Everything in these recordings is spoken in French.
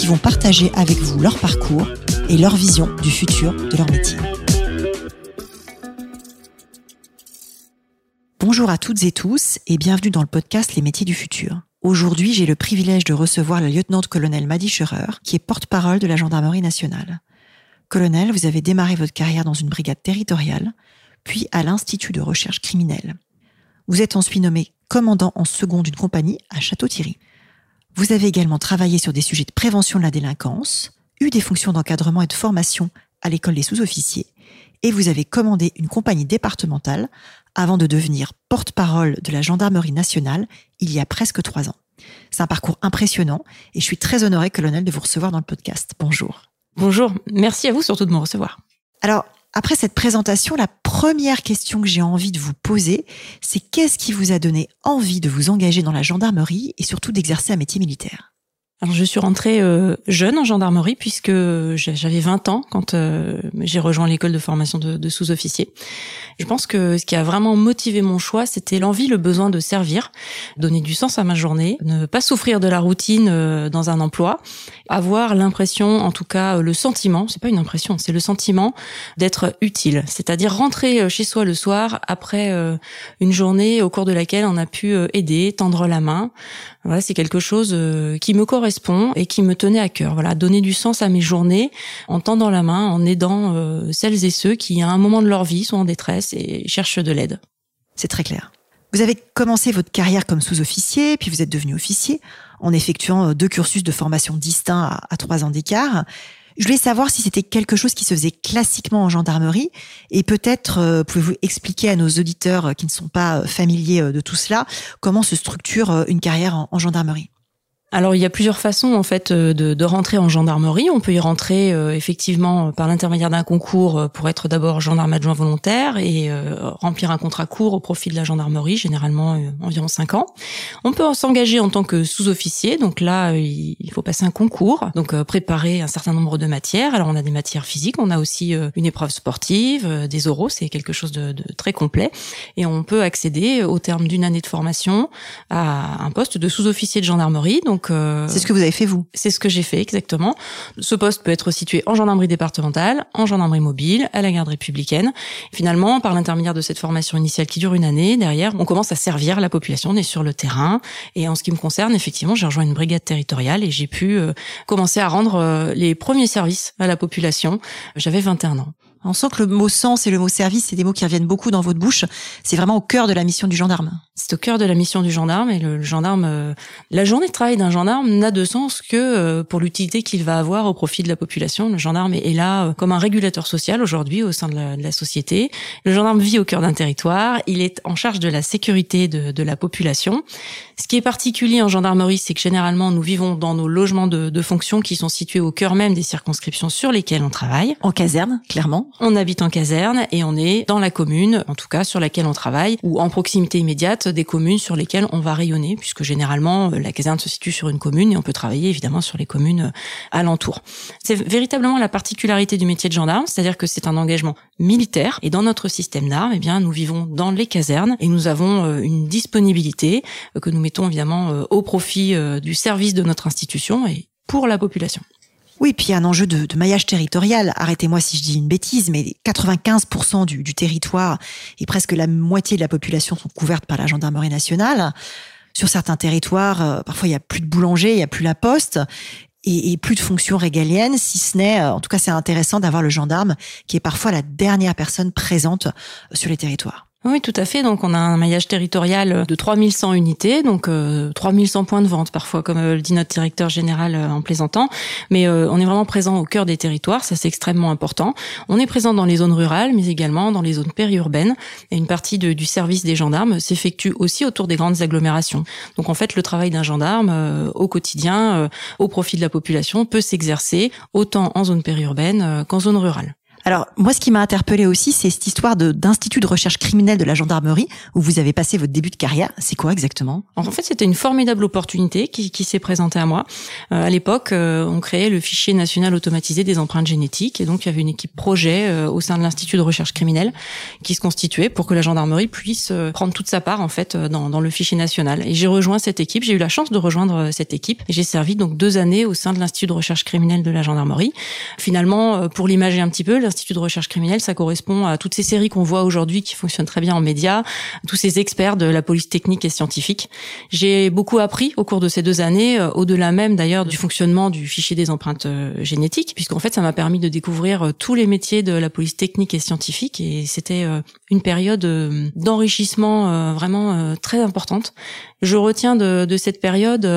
qui vont partager avec vous leur parcours et leur vision du futur de leur métier. Bonjour à toutes et tous et bienvenue dans le podcast Les métiers du futur. Aujourd'hui, j'ai le privilège de recevoir la lieutenant-colonel Maddy Scherer, qui est porte-parole de la gendarmerie nationale. Colonel, vous avez démarré votre carrière dans une brigade territoriale, puis à l'Institut de recherche criminelle. Vous êtes ensuite nommé commandant en second d'une compagnie à Château-Thierry. Vous avez également travaillé sur des sujets de prévention de la délinquance, eu des fonctions d'encadrement et de formation à l'école des sous-officiers, et vous avez commandé une compagnie départementale avant de devenir porte-parole de la gendarmerie nationale il y a presque trois ans. C'est un parcours impressionnant et je suis très honorée, colonel, de vous recevoir dans le podcast. Bonjour. Bonjour, merci à vous surtout de me recevoir. Alors, après cette présentation, la première question que j'ai envie de vous poser, c'est qu'est-ce qui vous a donné envie de vous engager dans la gendarmerie et surtout d'exercer un métier militaire? Alors je suis rentrée euh, jeune en gendarmerie puisque j'avais 20 ans quand euh, j'ai rejoint l'école de formation de, de sous-officier. Je pense que ce qui a vraiment motivé mon choix, c'était l'envie, le besoin de servir, donner du sens à ma journée, ne pas souffrir de la routine euh, dans un emploi, avoir l'impression, en tout cas le sentiment, c'est pas une impression, c'est le sentiment d'être utile, c'est-à-dire rentrer chez soi le soir après une journée au cours de laquelle on a pu aider, tendre la main. Voilà, c'est quelque chose qui me correspond et qui me tenait à cœur. Voilà, donner du sens à mes journées en tendant la main, en aidant euh, celles et ceux qui, à un moment de leur vie, sont en détresse et cherchent de l'aide. C'est très clair. Vous avez commencé votre carrière comme sous-officier, puis vous êtes devenu officier en effectuant euh, deux cursus de formation distincts à, trois ans d'écart. Je voulais savoir si c'était quelque chose qui se faisait classiquement en gendarmerie et peut-être euh, pouvez-vous expliquer à nos auditeurs qui ne sont pas familiers de tout cela comment se structure une carrière en gendarmerie? Alors il y a plusieurs façons en fait euh, de, de rentrer en gendarmerie. On peut y rentrer euh, effectivement par l'intermédiaire d'un concours euh, pour être d'abord gendarme adjoint volontaire et remplir un contrat court au profit de la gendarmerie, généralement environ 5 ans. On peut s'engager en tant que sous-officier, donc là il faut passer un concours, donc préparer un certain nombre de matières. Alors on a des matières physiques, on a aussi une épreuve sportive, des oraux, c'est quelque chose de, de, très complet, et on peut accéder au terme d'une année de formation à un poste de sous-officier de gendarmerie. Donc euh, c'est ce que vous avez fait vous? C'est ce que j'ai fait exactement. Ce poste peut être situé en gendarmerie départementale, en gendarmerie mobile, à la garde républicaine. Finalement, par l'intermédiaire de cette formation initiale qui dure une année, derrière, on commence à servir la population, on est sur le terrain. Et en ce qui me concerne, effectivement, j'ai rejoint une brigade territoriale et j'ai pu euh, commencer à rendre euh, les premiers services à la population. J'avais 21 ans. On sent que le mot sens et le mot service, c'est des mots qui reviennent beaucoup dans votre bouche. C'est vraiment au cœur de la mission du gendarme. C'est au cœur de la mission du gendarme et le, gendarme, euh, la journée de travail d'un gendarme n'a de sens que euh, pour l'utilité qu'il va avoir au profit de la population. Le gendarme est, là euh, comme un régulateur social aujourd'hui au sein de la, de la, société. Le gendarme vit au cœur d'un territoire. Il est en charge de la sécurité de, de la population. Ce qui est particulier en gendarmerie, c'est que généralement nous vivons dans nos logements de, de fonction qui sont situés au cœur même des circonscriptions sur lesquelles on travaille. En caserne, clairement. On habite en caserne et on est dans la commune, en tout cas sur laquelle on travaille, ou en proximité immédiate des communes sur lesquelles on va rayonner, puisque généralement euh, la caserne se situe sur une commune et on peut travailler évidemment sur les communes euh, alentours. C'est véritablement la particularité du métier de gendarme, c'est-à-dire que c'est un engagement militaire et dans notre système d'armes, eh bien nous vivons dans les casernes et nous avons euh, une disponibilité que nous mettons évidemment au profit du service de notre institution et pour la population. Oui, puis il y a un enjeu de, maillage territorial. Arrêtez-moi si je dis une bêtise, mais 95% du, du, territoire et presque la moitié de la population sont couvertes par la gendarmerie nationale. Sur certains territoires, euh, parfois il y a plus de boulanger, il y a plus la poste et, plus de fonctions régaliennes, si ce n'est, euh, en tout cas c'est intéressant d'avoir le gendarme qui est parfois la dernière personne présente sur les territoires. Oui, tout à fait. Donc, on a un maillage territorial de 3100 unités, donc euh, 3100 points de vente parfois, comme euh, le dit notre directeur général euh, en plaisantant. Mais euh, on est vraiment présent au cœur des territoires, ça c'est extrêmement important. On est présent dans les zones rurales, mais également dans les zones périurbaines. Et une partie du service des gendarmes s'effectue aussi autour des grandes agglomérations. Donc, en fait, le travail d'un gendarme au quotidien, au profit de la population, peut s'exercer autant en zone périurbaine qu'en zone rurale. Alors, moi, ce qui m'a interpellé aussi, c'est cette histoire d'institut de, recherche criminelle de la gendarmerie où vous avez passé votre début de carrière. C'est quoi exactement? En fait, c'était une formidable opportunité qui, qui s'est présentée à moi. Euh, à l'époque, euh, on créait le fichier national automatisé des empreintes génétiques et donc il y avait une équipe projet euh, au sein de l'institut de recherche criminelle qui se constituait pour que la gendarmerie puisse euh, prendre toute sa part en fait euh, dans, dans le fichier national. Et j'ai rejoint cette équipe. J'ai eu la chance de rejoindre cette équipe et j'ai servi donc deux années au sein de l'institut de recherche criminelle de la gendarmerie. Finalement, pour l'imager un petit peu, de recherche criminelle, ça correspond à toutes ces séries qu'on voit aujourd'hui qui fonctionnent très bien en médias, tous ces experts de la police technique et scientifique. J'ai beaucoup appris au cours de ces deux années, euh, au-delà même d'ailleurs du fonctionnement du fichier des empreintes euh, génétiques, puisqu'en fait ça m'a permis de découvrir euh, tous les métiers de la police technique et scientifique, et c'était une période d'enrichissement vraiment très importante. Je retiens de, de cette période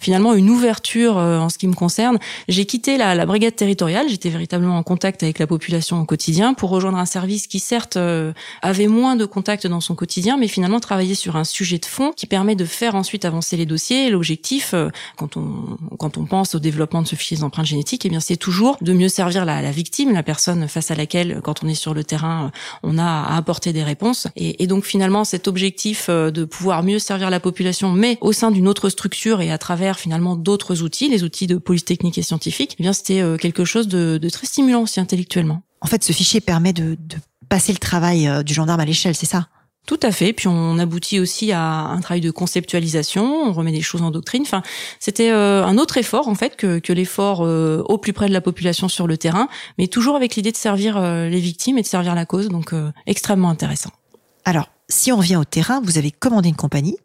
finalement une ouverture en ce qui me concerne. J'ai quitté la, la brigade territoriale, j'étais véritablement en contact avec la population au quotidien pour rejoindre un service qui certes euh, avait moins de contacts dans son quotidien, mais finalement travailler sur un sujet de fond qui permet de faire ensuite avancer les dossiers. L'objectif, euh, quand on quand on pense au développement de ce fichier d'empreintes génétiques, eh bien c'est toujours de mieux servir la, la, victime, la personne face à laquelle, quand on est sur le terrain, euh, on a à apporter des réponses. Et, et donc finalement cet objectif de pouvoir mieux servir la population, mais au sein d'une autre structure et à travers finalement d'autres outils, les outils de police technique et scientifique, eh bien c'était quelque chose de, de très stimulant aussi intellectuellement. En fait, ce fichier permet de, de passer le travail euh, du gendarme à l'échelle, c'est ça? Tout à fait. Puis on aboutit aussi à un travail de conceptualisation. On remet des choses en doctrine. Enfin, c'était euh, un autre effort en fait que, que l'effort euh, au plus près de la population sur le terrain, mais toujours avec l'idée de servir les victimes et de servir la cause. Donc extrêmement intéressant. Alors, si on revient au terrain, vous avez commandé une compagnie.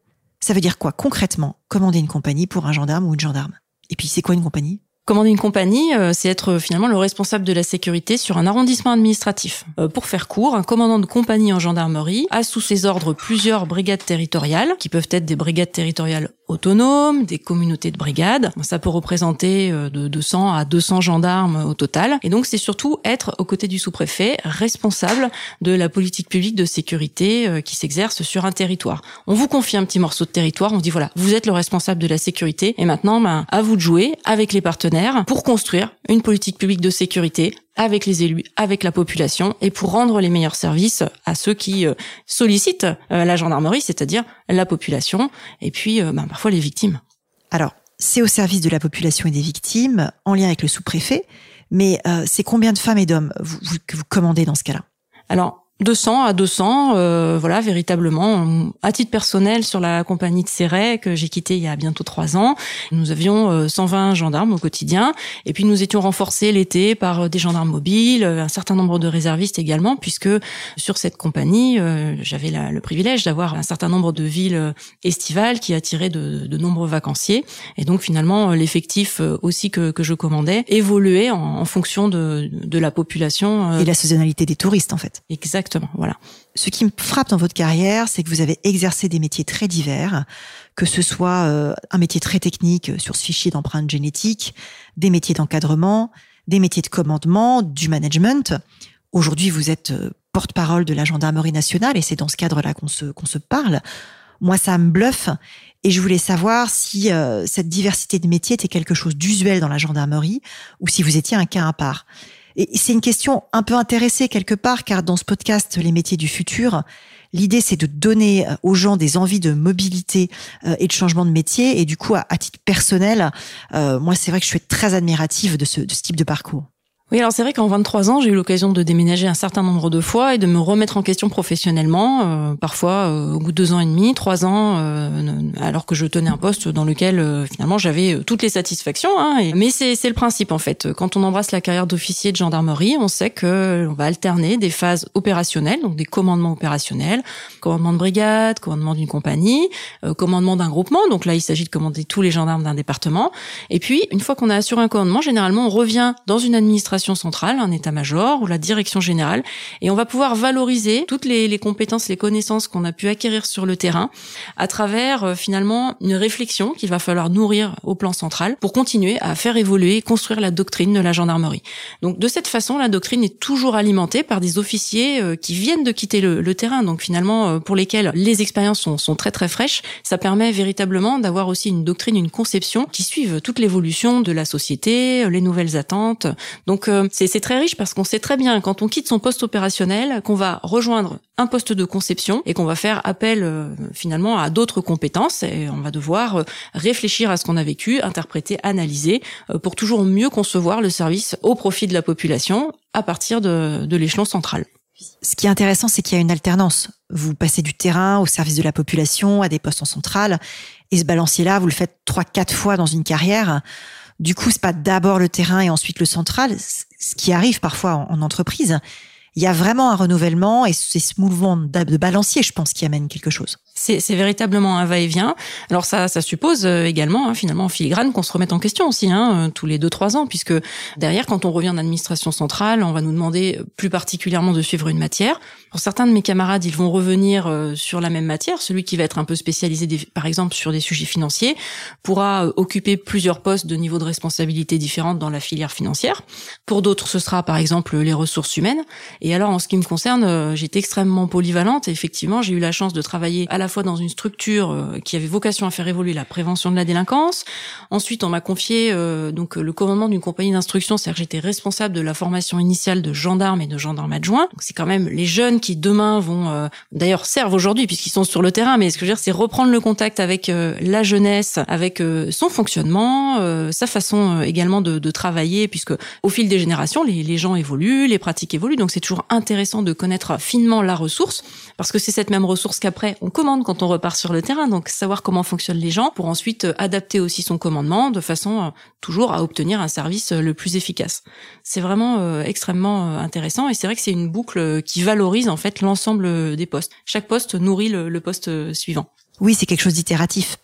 Ça veut dire quoi concrètement commander une compagnie pour un gendarme ou une gendarme? Et puis c'est quoi une compagnie? Commander une compagnie, euh, c'est être euh, finalement le responsable de la sécurité sur un arrondissement administratif. Euh, pour faire court, un commandant de compagnie en gendarmerie a sous ses ordres plusieurs brigades territoriales, qui peuvent être des brigades territoriales autonomes, des communautés de brigades. Ça peut représenter de 200 à 200 gendarmes au total. Et donc c'est surtout être aux côtés du sous-préfet responsable de la politique publique de sécurité qui s'exerce sur un territoire. On vous confie un petit morceau de territoire, on dit voilà, vous êtes le responsable de la sécurité et maintenant ben, à vous de jouer avec les partenaires pour construire une politique publique de sécurité avec les élus, avec la population et pour rendre les meilleurs services à ceux qui euh, sollicitent euh, la gendarmerie, c'est-à-dire la population et puis euh, ben, parfois les victimes. Alors, c'est au service de la population et des victimes, en lien avec le sous-préfet, mais c'est combien de femmes et d'hommes que vous commandez dans ce cas-là? Alors, 200 à 200, euh, voilà, véritablement. À titre personnel, sur la compagnie de Serret que j'ai quittée il y a bientôt trois ans, nous avions 120 euh, gendarmes au quotidien, et puis nous étions renforcés l'été par euh, des gendarmes mobiles, un certain nombre de réservistes également, puisque sur cette compagnie, j'avais le privilège d'avoir un certain nombre de villes estivales qui attiraient de, de nombreux vacanciers, et donc finalement l'effectif aussi que, que je commandais évoluait en, en fonction de, de la population et la saisonnalité des touristes en fait. Exactement voilà. Ce qui me frappe dans votre carrière, c'est que vous avez exercé des métiers très divers, que ce soit euh, un métier très technique sur ce fichier d'empreintes génétiques, des métiers d'encadrement, des métiers de commandement, du management. Aujourd'hui, vous êtes euh, porte-parole de la gendarmerie nationale et c'est dans ce cadre-là qu'on se, se parle. Moi, ça me bluffe et je voulais savoir si euh, cette diversité de métiers était quelque chose d'usuel dans la gendarmerie ou si vous étiez un cas à part. Et c'est une question un peu intéressée quelque part, car dans ce podcast Les métiers du futur, l'idée c'est de donner euh, aux gens des envies de mobilité euh, et de changement de métier. Et du coup, à, titre personnel, euh, moi c'est vrai que je suis très admirative de ce, de ce type de parcours. Oui, alors c'est vrai qu'en 23 ans, j'ai eu l'occasion de déménager un certain nombre de fois et de me remettre en question professionnellement, euh, parfois euh, au bout de deux ans et demi, trois ans, euh, alors que je tenais un poste dans lequel finalement j'avais toutes les satisfactions. Hein, Mais c'est le principe en fait. Quand on embrasse la carrière d'officier de gendarmerie, on sait que on va alterner des phases opérationnelles, donc des commandements opérationnels, commandement de brigade, commandement d'une compagnie, commandement d'un groupement. Donc là, il s'agit de commander tous les gendarmes d'un département. Et puis, une fois qu'on a assuré un commandement, généralement, on revient dans une administration administration centrale, un état-major ou la direction générale, et on va pouvoir valoriser toutes les, les compétences, les connaissances qu'on a pu acquérir sur le terrain à travers euh, finalement une réflexion qu'il va falloir nourrir au plan central pour continuer à faire évoluer et construire la doctrine de la gendarmerie. Donc de cette façon, la doctrine est toujours alimentée par des officiers euh, qui viennent de quitter le, le terrain, donc finalement euh, pour lesquels les expériences sont, sont très très fraîches. Ça permet véritablement d'avoir aussi une doctrine, une conception qui suivent toute l'évolution de la société, les nouvelles attentes. Donc c'est très riche parce qu'on sait très bien quand on quitte son poste opérationnel qu'on va rejoindre un poste de conception et qu'on va faire appel euh, finalement à d'autres compétences et on va devoir euh, réfléchir à ce qu'on a vécu, interpréter, analyser euh, pour toujours mieux concevoir le service au profit de la population à partir de, de l'échelon central. Ce qui est intéressant, c'est qu'il y a une alternance. Vous passez du terrain au service de la population, à des postes en centrale, et ce balancier-là, vous le faites trois, quatre fois dans une carrière. Du coup, c'est pas d'abord le terrain et ensuite le central, ce qui arrive parfois en entreprise. Il y a vraiment un renouvellement et c'est ce mouvement de balancier, je pense, qui amène quelque chose. C'est véritablement un va-et-vient. Alors ça, ça suppose euh, également, hein, finalement, en filigrane, qu'on se remette en question aussi, hein, euh, tous les deux trois ans, puisque derrière, quand on revient en administration centrale, on va nous demander plus particulièrement de suivre une matière. Pour certains de mes camarades, ils vont revenir euh, sur la même matière. Celui qui va être un peu spécialisé, par exemple, sur des sujets financiers, pourra occuper plusieurs postes de niveau de responsabilité différentes dans la filière financière. Pour d'autres, ce sera par exemple les ressources humaines. Et alors, en ce qui me concerne, j'étais extrêmement polyvalente. Et effectivement, j'ai eu la chance de travailler à la fois dans une structure euh, qui avait vocation à faire évoluer la prévention de la délinquance. Ensuite, on m'a confié euh, donc le commandement d'une compagnie d'instruction, c'est-à-dire que j'étais responsable de la formation initiale de gendarmes et de gendarmes adjoints. C'est quand même les jeunes qui demain vont, euh, d'ailleurs servent aujourd'hui puisqu'ils sont sur le terrain. Mais ce que je veux dire, c'est reprendre le contact avec la jeunesse, avec son fonctionnement, sa façon également de, de, travailler, puisque au fil des générations, les, les gens évoluent, les pratiques évoluent. Donc c'est toujours intéressant de connaître finement la ressource, parce que c'est cette même ressource qu'après on commence quand on repart sur le terrain. Donc savoir comment fonctionnent les gens pour ensuite euh, adapter aussi son commandement de façon euh, toujours à obtenir un service euh, le plus efficace. C'est vraiment extrêmement intéressant et c'est vrai que c'est une boucle qui valorise en fait l'ensemble des postes. Chaque poste nourrit le, le poste suivant. Oui, c'est quelque chose d'itératif.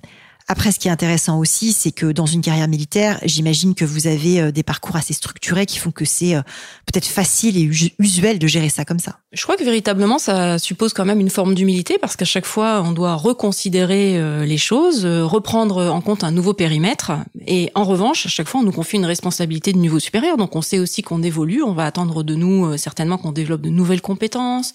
Après, ce qui est intéressant aussi, c'est que dans une carrière militaire, j'imagine que vous avez euh, des parcours assez structurés qui font que c'est euh, peut-être facile et usuel de gérer ça comme ça. Je crois que véritablement, ça suppose quand même une forme d'humilité parce qu'à chaque fois, on doit reconsidérer euh, les choses, reprendre en compte un nouveau périmètre. Et en revanche, à chaque fois, on nous confie une responsabilité de niveau supérieur. Donc, on sait aussi qu'on évolue. On va attendre de nous certainement qu'on développe de nouvelles compétences.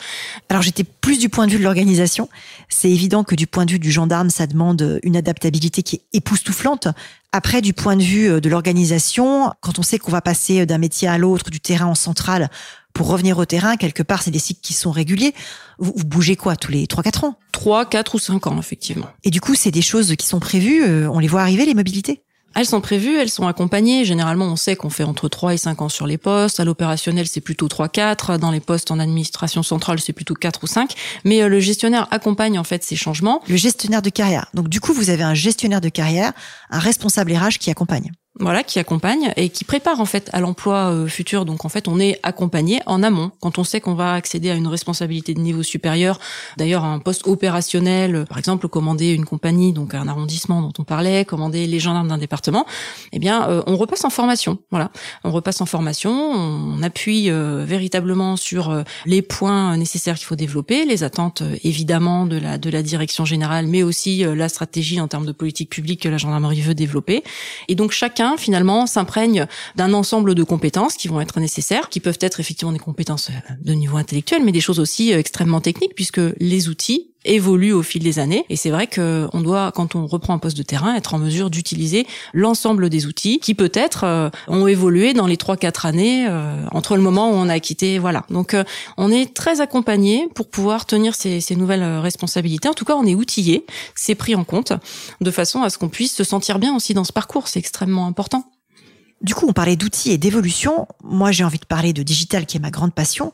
Alors, j'étais plus du point de vue de l'organisation. C'est évident que du point de vue du gendarme, ça demande une adaptabilité qui est époustouflante. Après, du point de vue euh, de l'organisation, quand on sait qu'on va passer d'un métier à l'autre, du terrain en centrale, pour revenir au terrain, quelque part, c'est des cycles qui sont réguliers. Vous, bougez quoi tous les 3-4 ans? 3, 4 ou 5 ans, effectivement. Et du coup, c'est des choses qui sont prévues, euh, on les voit arriver, les mobilités? Elles sont prévues, elles sont accompagnées. Généralement, on sait qu'on fait entre 3 et 5 ans sur les postes. À l'opérationnel, c'est plutôt 3-4. Dans les postes en administration centrale, c'est plutôt 4 ou 5. Mais euh, le gestionnaire accompagne en fait ces changements. Le gestionnaire de carrière. Donc du coup, vous avez un gestionnaire de carrière, un responsable RH qui accompagne voilà, qui accompagne et qui prépare en fait à l'emploi euh, futur. Donc en fait, on est accompagné en amont quand on sait qu'on va accéder à une responsabilité de niveau supérieur. D'ailleurs, un poste opérationnel, euh, par exemple, commander une compagnie, donc un arrondissement dont on parlait, commander les gendarmes d'un département. Eh bien, euh, on repasse en formation. Voilà, on repasse en formation, on appuie véritablement sur les points nécessaires qu'il faut développer, les attentes évidemment de la de la direction générale, mais aussi la stratégie en termes de politique publique que la gendarmerie veut développer. Et donc chacun finalement s'imprègne d'un ensemble de compétences qui vont être nécessaires, qui peuvent être effectivement des compétences euh, de niveau intellectuel, mais des choses aussi euh, extrêmement techniques puisque les outils évoluent au fil des années. Et c'est vrai que on doit, quand on reprend un poste de terrain, être en mesure d'utiliser l'ensemble des outils qui peut-être euh, ont évolué dans les trois quatre années entre le moment où on a quitté. Voilà. Donc on est très accompagné pour pouvoir tenir ces, ces, nouvelles responsabilités. En tout cas, on est outillé, c'est pris en compte de façon à ce qu'on puisse se sentir bien aussi dans ce parcours. C'est extrêmement important. Du coup, on parlait d'outils et d'évolution. Moi, j'ai envie de parler de digital, qui est ma grande passion.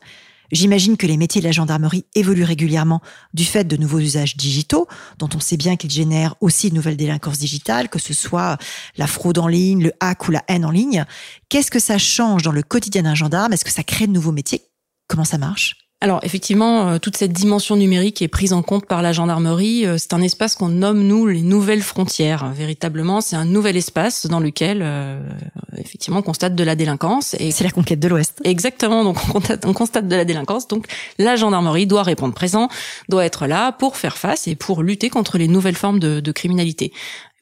J'imagine que les métiers de la gendarmerie évoluent régulièrement du fait de nouveaux usages digitaux, dont on sait bien qu'ils génèrent aussi de nouvelles délinquances digitales, que ce soit la fraude en ligne, le hack ou la haine en ligne. Qu'est-ce que ça change dans le quotidien d'un gendarme? Est-ce que ça crée de nouveaux métiers? Comment ça marche? Alors effectivement, euh, toute cette dimension numérique est prise en compte par la gendarmerie. Euh, c'est un espace qu'on nomme nous les nouvelles frontières. Véritablement, c'est un nouvel espace dans lequel euh, effectivement on constate de la délinquance. Et c'est la conquête de l'Ouest. Exactement. Donc on constate, on constate de la délinquance. Donc la gendarmerie doit répondre présent, doit être là pour faire face et pour lutter contre les nouvelles formes de, de criminalité.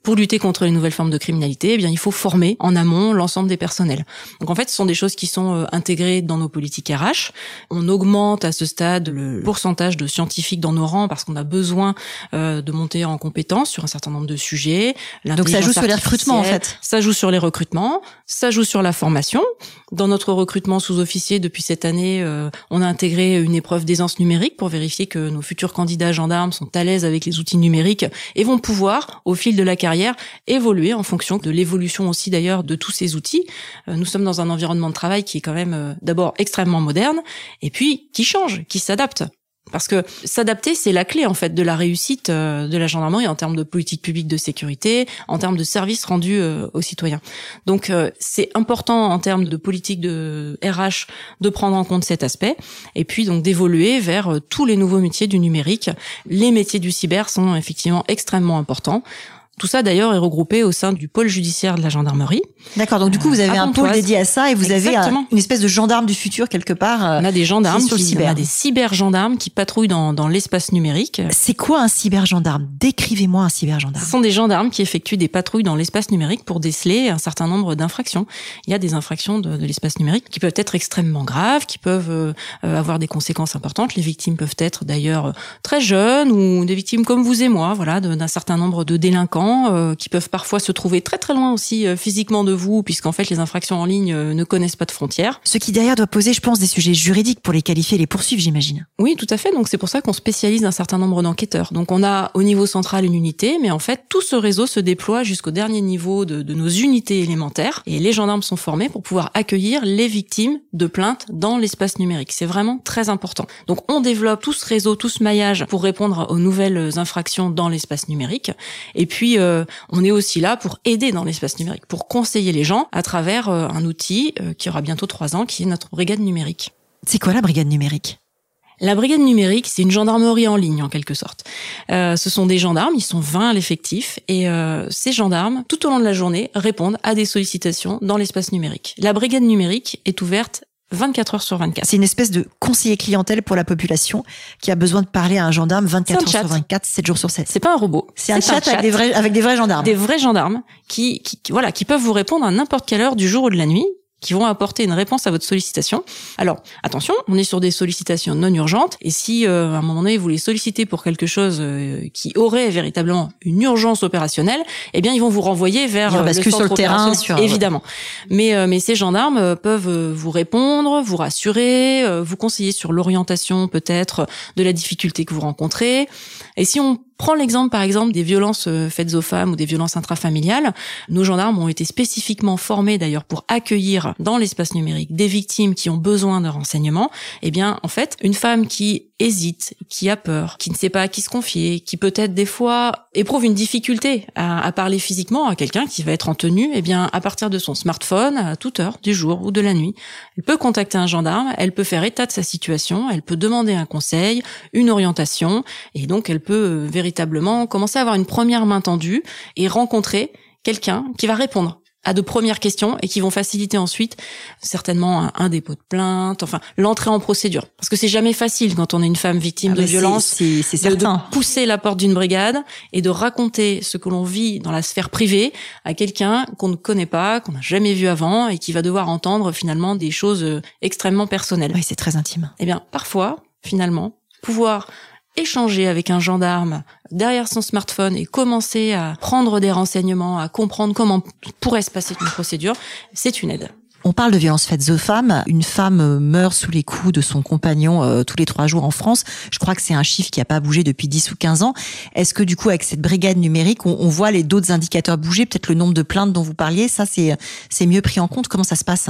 Pour lutter contre les nouvelles formes de criminalité, eh bien, il faut former en amont l'ensemble des personnels. Donc, en fait, ce sont des choses qui sont euh, intégrées dans nos politiques RH. On augmente à ce stade le pourcentage de scientifiques dans nos rangs parce qu'on a besoin euh, de monter en compétence sur un certain nombre de sujets. Donc, ça joue sur les recrutements, en fait. Ça joue sur les recrutements. Ça joue sur la formation. Dans notre recrutement sous-officier, depuis cette année, euh, on a intégré une épreuve d'aisance numérique pour vérifier que nos futurs candidats gendarmes sont à l'aise avec les outils numériques et vont pouvoir, au fil de la carrière, évoluer en fonction de l'évolution aussi d'ailleurs de tous ces outils. Euh, nous sommes dans un environnement de travail qui est quand même euh, d'abord extrêmement moderne et puis qui change, qui s'adapte. Parce que s'adapter, c'est la clé en fait de la réussite euh, de la gendarmerie en termes de politique publique de sécurité, en termes de services rendus aux citoyens. Donc c'est important en termes de politique de RH de prendre en compte cet aspect et puis donc d'évoluer vers tous les nouveaux métiers du numérique. Les métiers du cyber sont effectivement extrêmement importants. Tout ça d'ailleurs est regroupé au sein du pôle judiciaire de la gendarmerie. D'accord, donc du coup vous avez un pôle dédié à ça et vous avez euh, une espèce de gendarme du futur quelque part. Euh, on a des gendarmes, qui, cyber. on a des cyber gendarmes qui patrouillent dans, dans l'espace numérique. C'est quoi un cyber gendarme Décrivez-moi un cyber gendarme. Ce sont des gendarmes qui effectuent des patrouilles dans l'espace numérique pour déceler un certain nombre d'infractions. Il y a des infractions de, de l'espace numérique qui peuvent être extrêmement graves, qui peuvent euh, avoir des conséquences importantes. Les victimes peuvent être d'ailleurs très jeunes ou des victimes comme vous et moi, voilà, d'un certain nombre de délinquants euh, qui peuvent parfois se trouver très très loin aussi euh, physiquement de vous, puisqu'en fait les infractions en ligne euh, ne connaissent pas de frontières. Ce qui derrière doit poser, je pense, des sujets juridiques pour les qualifier et les poursuivre, j'imagine. Oui, tout à fait. Donc c'est pour ça qu'on spécialise un certain nombre d'enquêteurs. Donc on a au niveau central une unité, mais en fait tout ce réseau se déploie jusqu'au dernier niveau de, de nos unités élémentaires, et les gendarmes sont formés pour pouvoir accueillir les victimes de plaintes dans l'espace numérique. C'est vraiment très important. Donc on développe tout ce réseau, tout ce maillage pour répondre aux nouvelles infractions dans l'espace numérique. Et puis euh, on est aussi là pour aider dans l'espace numérique, pour conseiller les gens à travers euh, un outil euh, qui aura bientôt trois ans, qui est notre brigade numérique. C'est quoi la brigade numérique? La brigade numérique, c'est une gendarmerie en ligne en quelque sorte. ce sont des gendarmes, ils sont 20 à l'effectif, et ces gendarmes, tout au long de la journée, répondent à des sollicitations dans l'espace numérique. La brigade numérique est ouverte 24 heures sur 24. C'est une espèce de conseiller clientèle pour la population qui a besoin de parler à un gendarme 24 heures sur 24, 7 jours sur 7. C'est pas un robot. C'est un, chat, avec des vrais avec des vrais gendarmes. Des vrais gendarmes qui, qui voilà qui peuvent vous répondre à n'importe quelle heure du jour ou de la nuit qui vont apporter une réponse à votre sollicitation. Alors, attention, on est sur des sollicitations non urgentes, et si euh, à un moment donné vous les sollicitez pour quelque chose euh, qui aurait véritablement une urgence opérationnelle, eh bien ils vont vous renvoyer vers euh, le centre sur le terrain, évidemment. Mais mais ces gendarmes peuvent vous répondre, vous rassurer, vous conseiller sur l'orientation peut-être de la difficulté que vous rencontrez. Et si on prend l'exemple par exemple des violences faites aux femmes ou des violences intrafamiliales, nos gendarmes ont été spécifiquement formés d'ailleurs pour accueillir dans l'espace numérique des victimes qui ont besoin de renseignements, eh bien, en fait, une femme qui hésite, qui a peur, qui ne sait pas à qui se confier, qui peut-être des fois éprouve une difficulté à, parler physiquement à quelqu'un qui va être en tenue, eh bien, à partir de son smartphone, à toute heure du jour ou de la nuit, elle peut contacter un gendarme, elle peut faire état de sa situation, elle peut demander un conseil, une orientation, et donc elle peut euh, véritablement commencer à avoir une première main tendue et rencontrer quelqu'un qui va répondre à de premières questions et qui vont faciliter ensuite certainement un, dépôt de plainte, enfin l'entrée en procédure. Parce que c'est jamais facile quand on est une femme victime ah de violence, c'est certain. De, pousser la porte d'une brigade et de raconter ce que l'on vit dans la sphère privée à quelqu'un qu'on ne connaît pas, qu'on n'a jamais vu avant et qui va devoir entendre finalement des choses euh, extrêmement personnelles. Oui, c'est très intime. Eh bien, parfois, finalement, pouvoir échanger avec un gendarme derrière son smartphone et commencer à prendre des renseignements, à comprendre comment pourrait se passer une procédure, c'est une aide. On parle de violences faites aux femmes. Une femme meurt sous les coups de son compagnon euh, tous les trois jours en France. Je crois que c'est un chiffre qui n'a pas bougé depuis 10 ou 15 ans. Est-ce que du coup, avec cette brigade numérique, on, voit les d'autres indicateurs bouger Peut-être le nombre de plaintes dont vous parliez, ça c'est mieux pris en compte. Comment ça se passe?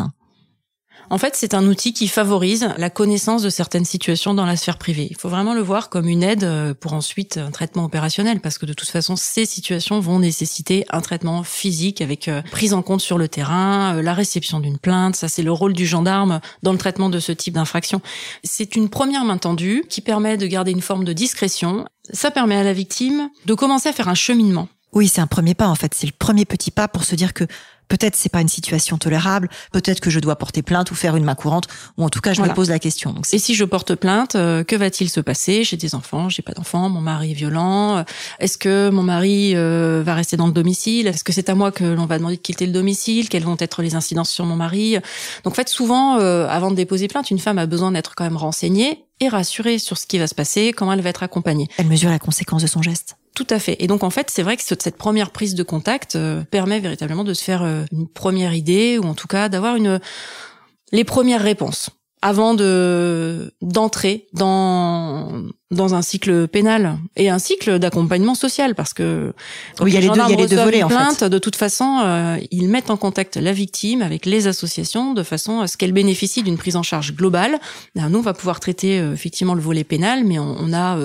En fait, c'est un outil qui favorise la connaissance de certaines situations dans la sphère privée. Il faut vraiment le voir comme une aide euh, pour ensuite un traitement opérationnel, parce que de toute façon, ces situations vont nécessiter un traitement physique avec euh, prise en compte sur le terrain, euh, la réception d'une plainte. Ça, c'est le rôle du gendarme dans le traitement de ce type d'infraction. C'est une première main tendue qui permet de garder une forme de discrétion. Ça permet à la victime de commencer à faire un cheminement. Oui, c'est un premier pas en fait. C'est le premier petit pas pour se dire que peut-être c'est pas une situation tolérable, peut-être que je dois porter plainte ou faire une main courante, ou en tout cas je me pose la question. Donc, et si je porte plainte, euh, que va-t-il se passer? J'ai des enfants, j'ai pas d'enfants, mon mari est violent. Euh, est-ce que mon mari euh, va rester dans le domicile? Est-ce que c'est à moi que l'on va demander de quitter le domicile? Quelles vont être les incidences sur mon mari? Donc en fait, souvent, avant de déposer plainte, une femme a besoin d'être quand même renseignée et rassurée sur ce qui va se passer, comment elle va être accompagnée. Elle mesure la conséquence de son geste. Tout à fait. Et donc en fait, c'est vrai que cette première prise de contact euh, permet véritablement de se faire euh, une première idée ou en tout cas d'avoir une les premières réponses avant de d'entrer dans dans un cycle pénal et un cycle d'accompagnement social parce que oui, il y a les deux, il y a les deux volets en fait. De toute façon, euh, ils mettent en contact la victime avec les associations de façon à ce qu'elle bénéficie d'une prise en charge globale. nous, on va pouvoir traiter effectivement le volet pénal, mais on, on a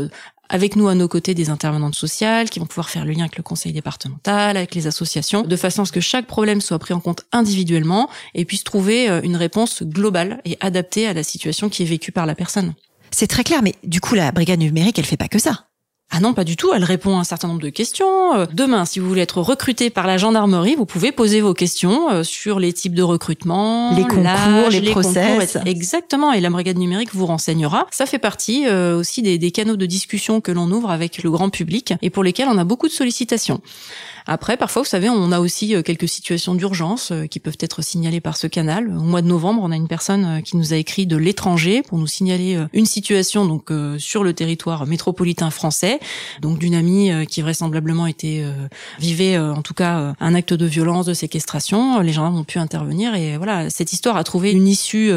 avec nous à nos côtés des intervenantes sociales qui vont pouvoir faire le lien avec le conseil départemental, avec les associations, de façon à ce que chaque problème soit pris en compte individuellement et puisse trouver euh, une réponse globale et adaptée à la situation qui est vécue par la personne. C'est très clair, mais du coup, la brigade numérique, elle fait pas que ça. Ah non, pas du tout. Elle répond à un certain nombre de questions. Euh, demain, si vous voulez être recruté par la gendarmerie, vous pouvez poser vos questions euh, sur les types de recrutement, les concours, les, process. exactement. Et la brigade numérique vous renseignera. Ça fait partie euh, aussi des, des canaux de discussion que l'on ouvre avec le grand public et pour lesquels on a beaucoup de sollicitations. Après, parfois, vous savez, on a aussi euh, quelques situations d'urgence euh, qui peuvent être signalées par ce canal. Au mois de novembre, on a une personne euh, qui nous a écrit de l'étranger pour nous signaler une situation donc sur le territoire métropolitain français, donc d'une amie qui vraisemblablement était vivait en tout cas un acte de violence, de séquestration. Les gendarmes ont pu intervenir et voilà, cette histoire a trouvé une issue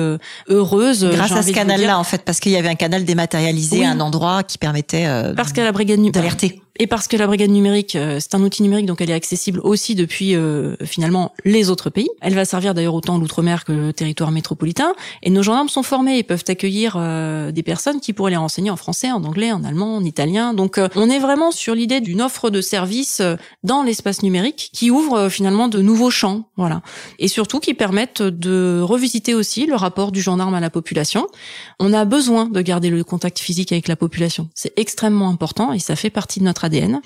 heureuse. Grâce à ce canal-là, en fait, parce qu'il y avait un canal dématérialisé un endroit qui permettait parce qu'à la brigade d'alerter et parce que la brigade numérique, euh, c'est un outil numérique, donc elle est accessible aussi depuis euh, finalement les autres pays. Elle va servir d'ailleurs autant l'outre-mer que le territoire métropolitain. Et nos gendarmes sont formés et peuvent accueillir euh, des personnes qui pourraient les renseigner en français, en anglais, en allemand, en italien. Donc on est vraiment sur l'idée d'une offre de services dans l'espace numérique qui ouvre finalement de nouveaux champs, voilà, et surtout qui permettent de revisiter aussi le rapport du gendarme à la population. On a besoin de garder le contact physique avec la population. C'est extrêmement important et ça fait partie de notre ADN.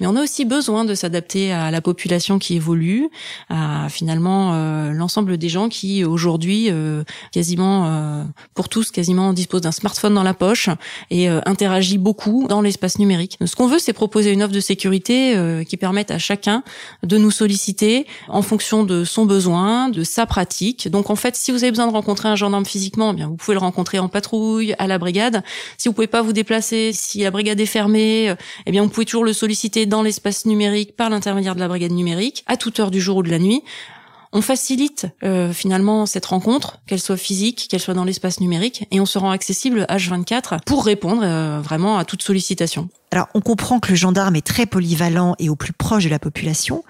Mais on a aussi besoin de s'adapter à la population qui évolue, à finalement euh, l'ensemble des gens qui aujourd'hui, euh, quasiment euh, pour tous, quasiment disposent d'un smartphone dans la poche et interagit beaucoup dans l'espace numérique. Ce qu'on veut, c'est proposer une offre de sécurité qui permette à chacun de nous solliciter en fonction de son besoin, de sa pratique. Donc en fait, si vous avez besoin de rencontrer un gendarme physiquement, eh bien vous pouvez le rencontrer en patrouille, à la brigade. Si vous pouvez pas vous déplacer, si la brigade est fermée, eh bien vous pouvez toujours le solliciter dans l'espace numérique par l'intermédiaire de la brigade numérique à toute heure du jour ou de la nuit. On facilite euh, finalement cette rencontre, qu'elle soit physique, qu'elle soit dans l'espace numérique, et on se rend accessible H24 pour répondre euh, vraiment à toute sollicitation. Alors on comprend que le gendarme est très polyvalent et au plus proche de la population.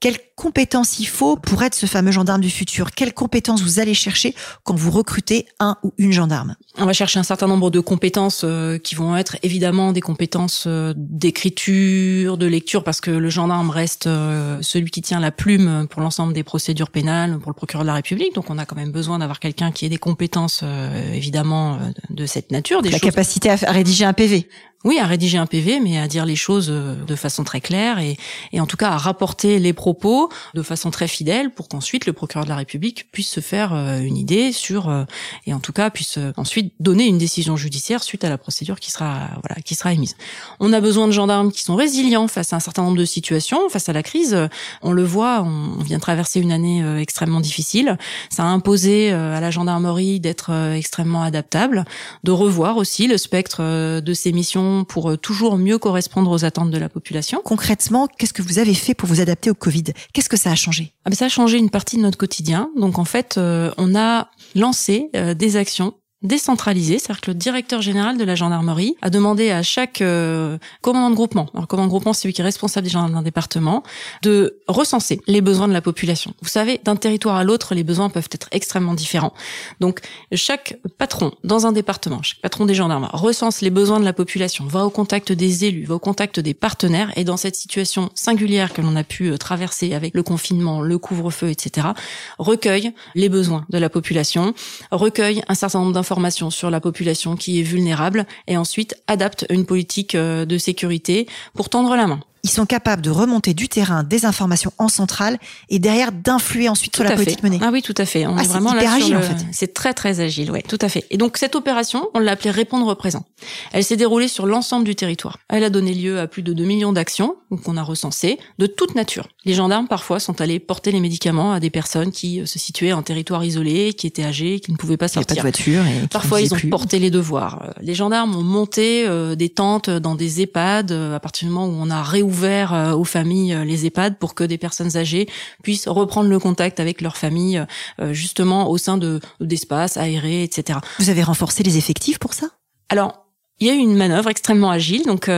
Quelles compétences il faut pour être ce fameux gendarme du futur? Quelles compétences vous allez chercher quand vous recrutez un ou une gendarme? On va chercher un certain nombre de compétences euh, qui vont être évidemment des compétences euh, d'écriture, de lecture, parce que le gendarme reste euh, celui qui tient la plume pour l'ensemble des procédures pénales, pour le procureur de la République. Donc on a quand même besoin d'avoir quelqu'un qui ait des compétences évidemment de cette nature. Des la capacité à rédiger un PV oui, à rédiger un PV, mais à dire les choses de façon très claire et, et en tout cas à rapporter les propos de façon très fidèle pour qu'ensuite le procureur de la République puisse se faire euh, une idée sur euh, et en tout cas puisse euh, ensuite donner une décision judiciaire suite à la procédure qui sera voilà qui sera émise. On a besoin de gendarmes qui sont résilients face à un certain nombre de situations, face à la crise. On le voit, on vient de traverser une année extrêmement difficile. Ça a imposé à la gendarmerie d'être extrêmement adaptable, de revoir aussi le spectre de ses missions pour toujours mieux correspondre aux attentes de la population. Concrètement, qu'est-ce que vous avez fait pour vous adapter au Covid? Qu'est-ce que ça a changé? Ah ben Ça a changé une partie de notre quotidien. Donc en fait, euh, on a lancé euh, des actions décentralisé, c'est-à-dire que le directeur général de la gendarmerie a demandé à chaque euh, commandant de groupement, alors commandant de groupement c'est celui qui est responsable des gendarmes d'un département, de recenser les besoins de la population. Vous savez, d'un territoire à l'autre, les besoins peuvent être extrêmement différents. Donc chaque patron dans un département, chaque patron des gendarmes recense les besoins de la population, va au contact des élus, va au contact des partenaires, et dans cette situation singulière que l'on a pu euh, traverser avec le confinement, le couvre-feu, etc., recueille les besoins de la population, recueille un certain nombre d'informations sur la population qui est vulnérable et ensuite adapte une politique euh, de sécurité pour tendre la main ils sont capables de remonter du terrain des informations en centrale et derrière d'influer ensuite sur la politique menée. Ah oui, tout à fait. On ah, est, vraiment là agile, en fait. C'est très très agile, ouais, tout à fait. Et donc cette opération, on l'a appelée répondre présent. Elle s'est déroulée sur l'ensemble du territoire. Elle a donné lieu à plus de 2 millions d'actions qu'on a recensées de toute nature. Les gendarmes parfois sont allés porter les médicaments à des personnes qui euh, se situaient en territoire isolé, qui étaient âgées, qui ne pouvaient pas sortir. Pas de voiture et parfois ils ont porté les devoirs. Euh, les gendarmes ont monté euh, des tentes dans des EHPAD à partir du moment où on a réouvert ouvert euh, aux familles euh, les EHPAD pour que des personnes âgées puissent reprendre le contact avec leur famille euh, justement au sein de d'espaces aérés, etc. Vous avez renforcé les effectifs pour ça? Alors, il y a eu une manœuvre extrêmement agile. Donc,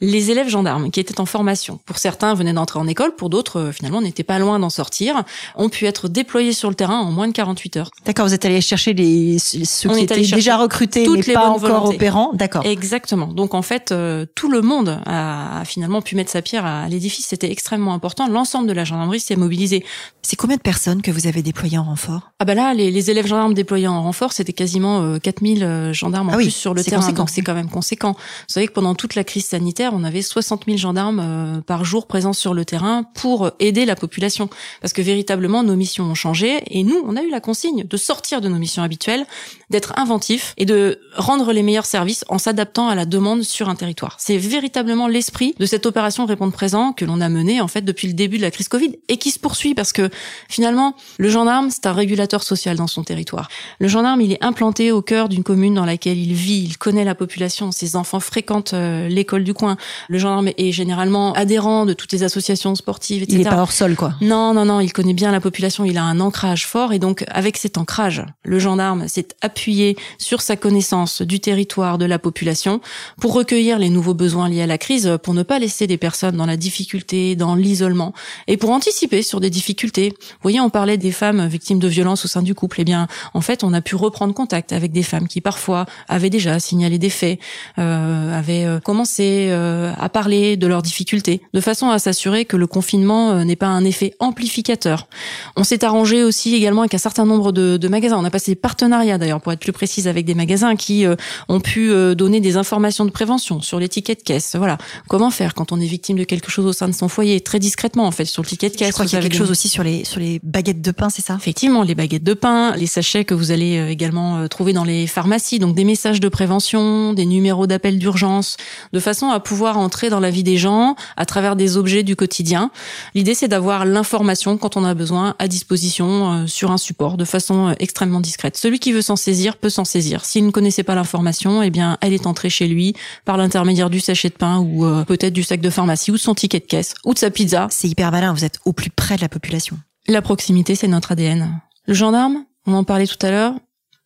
les élèves gendarmes qui étaient en formation, pour certains venaient d'entrer en école, pour d'autres euh, finalement n'étaient pas loin d'en sortir, ont pu être déployés sur le terrain en moins de 48 heures. D'accord, vous êtes allé chercher les ceux qui étaient déjà recrutés mais pas encore opérants, d'accord. Exactement. Donc en fait, euh, tout le monde a, finalement pu mettre sa pierre à l'édifice. C'était extrêmement important. L'ensemble de la gendarmerie s'est mobilisé. C'est combien de personnes que vous avez déployées en renfort? Ah bah là, les, élèves gendarmes déployés en renfort, c'était quasiment 4000 euh, gendarmes en ah plus sur le terrain. Donc c'est quand même conséquent. Vous savez que pendant toute la crise sanitaire, on avait 60 000 gendarmes euh, par jour présents sur le terrain pour aider la population. Parce que véritablement, nos missions ont changé et nous, on a eu la consigne de sortir de nos missions habituelles, d'être inventifs et de rendre les meilleurs services en s'adaptant à la demande sur un territoire. C'est véritablement l'esprit de cette opération Répondre présent que l'on a menée en fait depuis le début de la crise Covid et qui se poursuit parce que finalement, le gendarme, c'est un régulateur social dans son territoire. Le gendarme, il est implanté au cœur d'une commune dans laquelle il vit, il connaît la population, ses enfants fréquentent euh, l'école du coin. Le gendarme est généralement adhérent de toutes les associations sportives, etc. Il n'est pas hors sol, quoi. Non, non, non, il connaît bien la population, il a un ancrage fort, et donc avec cet ancrage, le gendarme s'est appuyé sur sa connaissance du territoire, de la population, pour recueillir les nouveaux besoins liés à la crise, pour ne pas laisser des personnes dans la difficulté, dans l'isolement, et pour anticiper sur des difficultés. Vous voyez, on parlait des femmes victimes de violences au sein du couple. Eh bien, en fait, on a pu reprendre contact avec des femmes qui parfois avaient déjà signalé des faits, euh, avaient euh, commencé euh, à parler de leurs difficultés, de façon à s'assurer que le confinement euh, n'est pas un effet amplificateur. On s'est arrangé aussi également avec un certain nombre de, de magasins. On a passé des partenariats d'ailleurs, pour être plus précise, avec des magasins qui euh, ont pu euh, donner des informations de prévention sur les tickets de caisse. Voilà, comment faire quand on est victime de quelque chose au sein de son foyer, très discrètement en fait sur le ticket de caisse. Je crois qu'il y a quelque chose aussi sur les sur les baguettes de pain, c'est ça? Effectivement, les baguettes de pain, les sachets que vous allez également trouver dans les pharmacies, donc des messages de prévention, des numéros d'appel d'urgence, de façon à pouvoir entrer dans la vie des gens à travers des objets du quotidien. L'idée, c'est d'avoir l'information quand on a besoin à disposition euh, sur un support de façon euh, extrêmement discrète. Celui qui veut s'en saisir peut s'en saisir. S'il ne connaissait pas l'information, eh bien, elle est entrée chez lui par l'intermédiaire du sachet de pain ou euh, peut-être du sac de pharmacie ou de son ticket de caisse ou de sa pizza. C'est hyper malin. Vous êtes au plus près de la population. La proximité, c'est notre ADN. Le gendarme, on en parlait tout à l'heure,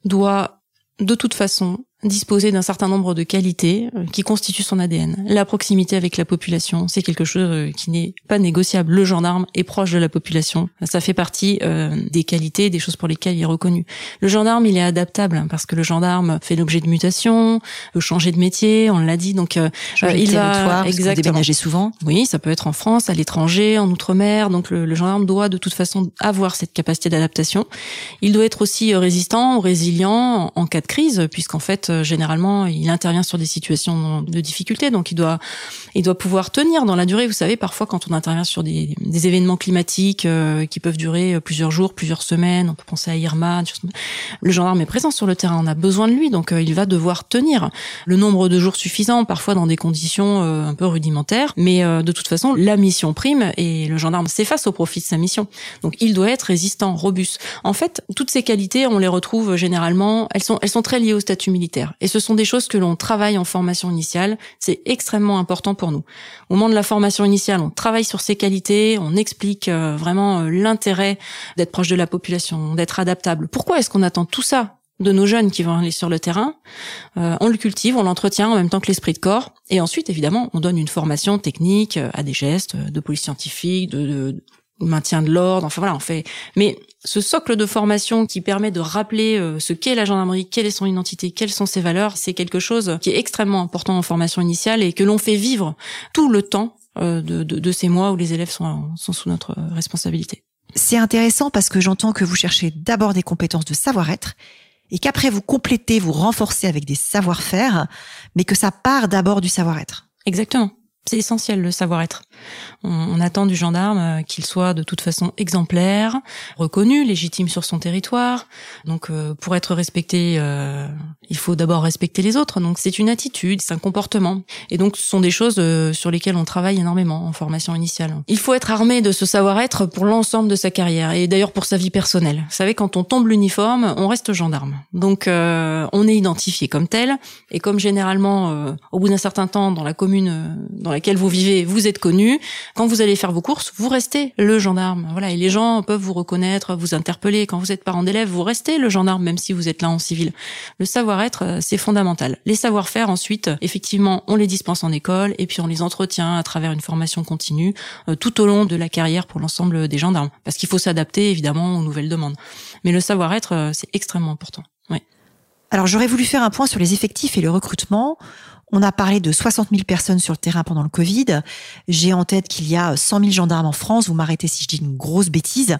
doit de toute façon disposer d'un certain nombre de qualités euh, qui constituent son ADN. La proximité avec la population, c'est quelque chose euh, qui n'est pas négociable. Le gendarme est proche de la population. Ça fait partie euh, des qualités, des choses pour lesquelles il est reconnu. Le gendarme, il est adaptable hein, parce que le gendarme fait l'objet de mutations, peut changer de métier, on l'a dit. Donc, il va exactement déménager souvent. Oui, ça peut être en France, à l'étranger, en outre-mer. Donc, le, le, gendarme doit de toute façon avoir cette capacité d'adaptation. Il doit être aussi résistant ou résilient en cas de crise, puisqu'en fait euh, généralement, il intervient sur des situations de difficulté, donc il doit, il doit pouvoir tenir dans la durée. Vous savez, parfois quand on intervient sur des, des événements climatiques euh, qui peuvent durer plusieurs jours, plusieurs semaines, on peut penser à Irma. Le gendarme est présent sur le terrain, on a besoin de lui, donc euh, il va devoir tenir le nombre de jours suffisant, parfois dans des conditions un peu rudimentaires, mais de toute façon, la mission prime et le gendarme s'efface au profit de sa mission. Donc il doit être résistant, robuste. En fait, toutes ces qualités, on les retrouve généralement, elles sont, elles sont très liées au statut militaire. Et ce sont des choses que l'on travaille en formation initiale. C'est extrêmement important pour nous. Au moment de la formation initiale, on travaille sur ces qualités, on explique euh, vraiment euh, l'intérêt d'être proche de la population, d'être adaptable. Pourquoi est-ce qu'on attend tout ça de nos jeunes qui vont aller sur le terrain? Euh, on le cultive, on l'entretient en même temps que l'esprit de corps. Et ensuite, évidemment, on donne une formation technique à des gestes de police scientifique, de, de maintien de l'ordre. Enfin voilà, on fait. Mais ce socle de formation qui permet de rappeler euh, ce qu'est la gendarmerie, quelle est son identité, quelles sont ses valeurs, c'est quelque chose qui est extrêmement important en formation initiale et que l'on fait vivre tout le temps euh, de, de, de, ces mois où les élèves sont, sont sous notre responsabilité. C'est intéressant parce que j'entends que vous cherchez d'abord des compétences de savoir-être et qu'après vous complétez, vous renforcez avec des savoir-faire, mais que ça part d'abord du savoir-être. Exactement. C'est essentiel le savoir-être. On, attend du gendarme euh, qu'il soit de toute façon exemplaire, reconnu, légitime sur son territoire. Donc euh, pour être respecté, euh, il faut d'abord respecter les autres. Donc c'est une attitude, c'est un comportement. Et donc ce sont des choses sur lesquelles on travaille énormément en formation initiale. Il faut être armé de ce savoir-être pour l'ensemble de sa carrière et d'ailleurs pour sa vie personnelle. Vous savez, quand on tombe l'uniforme, on reste gendarme. Donc on est identifié comme tel et comme généralement au bout d'un certain temps dans la commune dans laquelle vous vivez, vous êtes connu. Quand vous allez faire vos courses, vous restez le gendarme. Voilà, et les gens peuvent vous reconnaître, vous interpeller. Quand vous êtes parent d'élève, vous restez le gendarme, même si vous êtes là en civil. Le savoir-être, euh, c'est fondamental. Les savoir-faire, ensuite, effectivement, on les dispense en école et puis on les entretient à travers une formation continue euh, tout au long de la carrière pour l'ensemble des gendarmes, parce qu'il faut s'adapter évidemment aux nouvelles demandes. Mais le savoir-être, euh, c'est extrêmement important. Oui. Alors j'aurais voulu faire un point sur les effectifs et le recrutement. On a parlé de 60 000 personnes sur le terrain pendant le Covid. J'ai en tête qu'il y a 100 000 gendarmes en France. Vous m'arrêtez si je dis une grosse bêtise.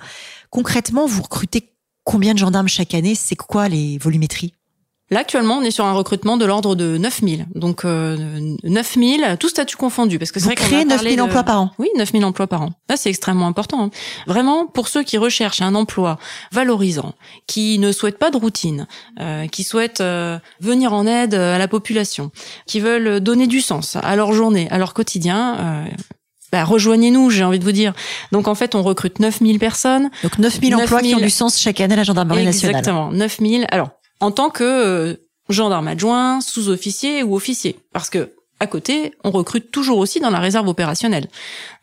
Concrètement, vous recrutez combien de gendarmes chaque année? C'est quoi les volumétries? Là, actuellement, on est sur un recrutement de l'ordre de 9000. Donc, euh, 9000, tout statut confondu. Parce que c'est vrai qu'on a 9000 emplois par an. Oui, 9000 emplois par an. Là, c'est extrêmement important. Hein. Vraiment, pour ceux qui recherchent un emploi valorisant, qui ne souhaitent pas de routine, euh, qui souhaitent euh, venir en aide à la population, qui veulent donner du sens à leur journée, à leur quotidien, euh, bah, rejoignez-nous, j'ai envie de vous dire. Donc en fait, on recrute 9000 personnes. Donc 9000 emplois qui ont du sens chaque année à la gendarmerie nationale. Exactement, 9000. Alors, en tant que euh, gendarme adjoint, sous-officier ou officier. Parce que à côté, on recrute toujours aussi dans la réserve opérationnelle.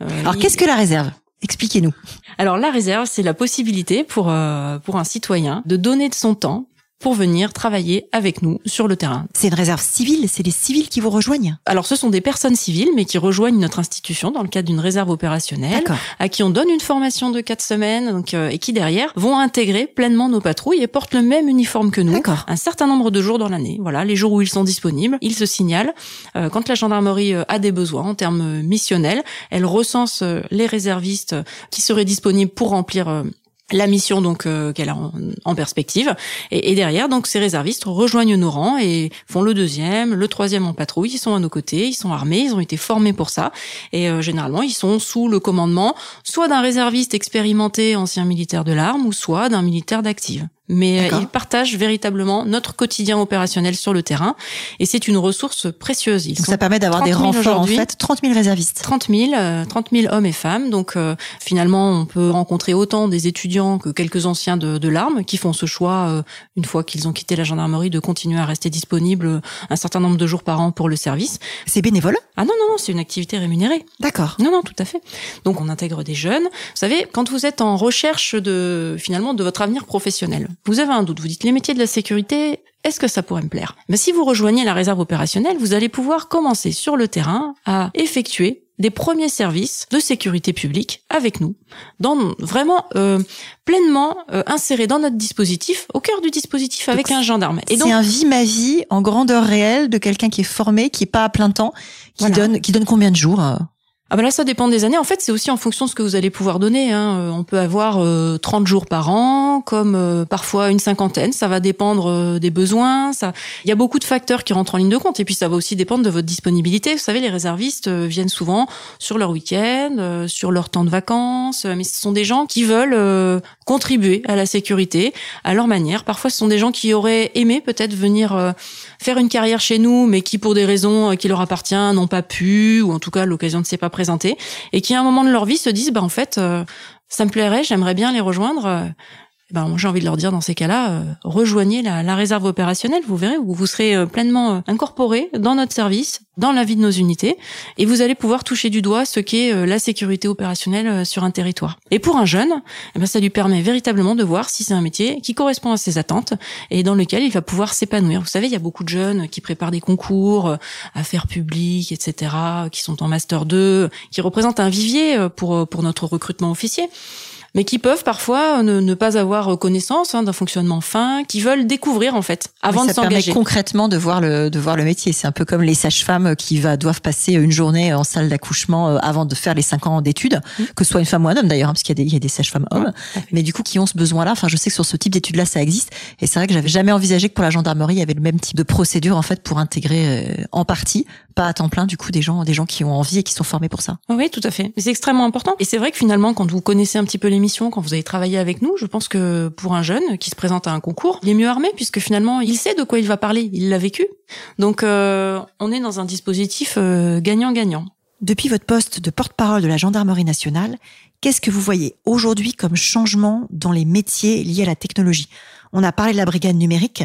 Euh, Alors qu'est-ce que la réserve? Expliquez-nous. Alors la réserve, c'est la possibilité pour euh, pour un citoyen de donner de son temps pour venir travailler avec nous sur le terrain. C'est une réserve civile, c'est les civils qui vous rejoignent Alors ce sont des personnes civiles, mais qui rejoignent notre institution dans le cadre d'une réserve opérationnelle, à qui on donne une formation de quatre semaines, donc, euh, et qui derrière vont intégrer pleinement nos patrouilles et portent le même uniforme que nous, un certain nombre de jours dans l'année. Voilà, les jours où ils sont disponibles, ils se signalent. Euh, quand la gendarmerie euh, a des besoins en termes missionnels, elle recense les réservistes qui seraient disponibles pour remplir la mission donc euh, qu'elle a en, perspective. Et, et, derrière donc ces réservistes rejoignent nos rangs et font le deuxième, le troisième en patrouille. Ils sont à nos côtés, ils sont armés, ils ont été formés pour ça. Et euh, généralement ils sont sous le commandement soit d'un réserviste expérimenté ancien militaire de l'arme ou soit d'un militaire d'active mais euh, ils partagent véritablement notre quotidien opérationnel sur le terrain et c'est une ressource précieuse. donc ça permet d'avoir des renforts en fait, 30 000 réservistes. 30 000, 30 000 hommes et femmes. Donc euh, finalement, on peut rencontrer autant des étudiants que quelques anciens de, de l'arme qui font ce choix euh, une fois qu'ils ont quitté la gendarmerie de continuer à rester disponibles un certain nombre de jours par an pour le service. C'est bénévole? Ah non non non, c'est une activité rémunérée. D'accord. Non non, tout à fait. Donc on intègre des jeunes. Vous savez, quand vous êtes en recherche de finalement de votre avenir professionnel, vous avez un doute, vous dites les métiers de la sécurité, est-ce que ça pourrait me plaire? Mais si vous rejoignez la réserve opérationnelle, vous allez pouvoir commencer sur le terrain à effectuer des premiers services de sécurité publique avec nous, dans vraiment euh, pleinement euh, inséré dans notre dispositif, au cœur du dispositif avec un gendarme. Et donc c'est un vie ma vie en grandeur réelle de quelqu'un qui est formé, qui est pas à plein temps, qui donne qui donne combien de jours euh? Ah ben là, ça dépend des années. En fait, c'est aussi en fonction de ce que vous allez pouvoir donner. Hein. Euh, on peut avoir 30 euh, jours par an, comme euh, parfois une cinquantaine. Ça va dépendre des besoins. Ça, il y a beaucoup de facteurs qui rentrent en ligne de compte. Et puis, ça va aussi dépendre de votre disponibilité. Vous savez, les réservistes viennent souvent sur leur week-end, sur leur temps de vacances. Mais ce sont des gens qui veulent contribuer à la sécurité à leur manière. Parfois, ce sont des gens qui auraient aimé peut-être venir faire une carrière chez nous, mais qui, pour des raisons qui leur appartiennent, n'ont pas pu, ou en tout cas, l'occasion ne s'est pas et qui à un moment de leur vie se disent bah en fait euh, ça me plairait, j'aimerais bien les rejoindre. Ben, j'ai envie de leur dire dans ces cas-là, euh, rejoignez la, réserve opérationnelle, vous verrez, où vous serez euh, pleinement euh, incorporé dans notre service, dans la vie de nos unités, et vous allez pouvoir toucher du doigt ce qu'est la sécurité opérationnelle sur un territoire. Et pour un jeune, eh ben, ça lui permet véritablement de voir si c'est un métier qui correspond à ses attentes et dans lequel il va pouvoir s'épanouir. Vous savez, il y a beaucoup de jeunes qui préparent des concours, affaires publiques, etc., qui sont en master 2, qui représentent un vivier pour, pour notre recrutement officier mais qui peuvent parfois ne, pas avoir connaissance hein, d'un fonctionnement fin, qui veulent découvrir en fait avant de s'engager. Ça permet concrètement de voir le de voir le métier. C'est un peu comme les sages-femmes qui va doivent passer une journée en salle d'accouchement euh, avant de faire les cinq ans d'études, mmh. que ce soit une femme ou un homme d'ailleurs, hein, parce qu'il y a des il y a des sages-femmes hommes, mais du coup qui ont ce besoin-là. Enfin, je sais que sur ce type d'études-là, ça existe, et c'est vrai que j'avais jamais envisagé que pour la gendarmerie, il y avait le même type de procédure en fait pour intégrer euh, en partie, pas à temps plein, du coup des gens des gens qui ont envie et qui sont formés pour ça. Oui, tout à fait. C'est extrêmement important. Et c'est vrai que finalement, quand vous connaissez un petit peu les quand vous avez travaillé avec nous, je pense que pour un jeune qui se présente à un concours, il est mieux armé puisque finalement il sait de quoi il va parler, il l'a vécu. Donc euh, on est dans un dispositif euh, gagnant-gagnant. Depuis votre poste de porte-parole de la gendarmerie nationale, qu'est-ce que vous voyez aujourd'hui comme changement dans les métiers liés à la technologie? On a parlé de la brigade numérique,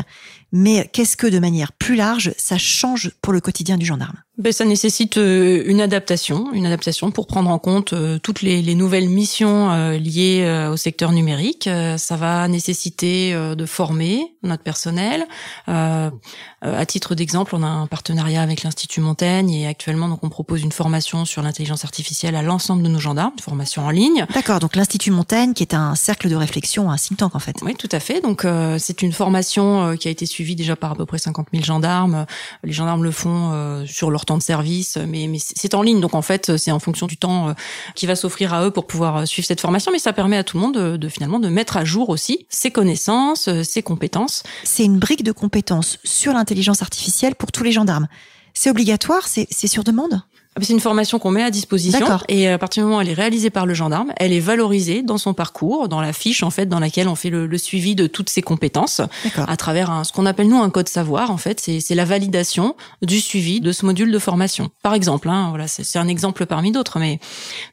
mais qu'est-ce que de manière plus large, ça change pour le quotidien du gendarme? Ben, ça nécessite euh, une adaptation, une adaptation pour prendre en compte euh, toutes les, les nouvelles missions euh, liées au secteur numérique. Ça va nécessiter de former notre personnel. à titre d'exemple, on a un partenariat avec l'Institut Montaigne et actuellement, donc, on propose une formation sur l'intelligence artificielle à l'ensemble de nos gendarmes, une formation en ligne. D'accord. Donc l'Institut Montaigne, qui est un cercle de réflexion, un think tank en fait. Oui, tout à fait. Donc c'est une formation qui a été suivie déjà par à peu près 50 000 gendarmes. Les gendarmes le font sur leur temps de service, mais, c'est en ligne, donc en fait c'est en fonction du temps euh, qui va s'offrir à eux pour pouvoir euh, suivre cette formation, mais ça permet à tout le monde de, de finalement de mettre à jour aussi ses connaissances, euh, ses compétences. C'est une brique de compétences sur l'intelligence artificielle pour tous les gendarmes. C'est obligatoire, c'est sur demande? C'est une formation qu'on met à disposition et à partir du moment où elle est réalisée par le gendarme, elle est valorisée dans son parcours, dans la fiche en fait dans laquelle on fait le, le suivi de toutes ses compétences à travers un, ce qu'on appelle nous un code savoir en fait, c'est la validation du suivi de ce module de formation. Par exemple, hein, voilà, c'est un exemple parmi d'autres, mais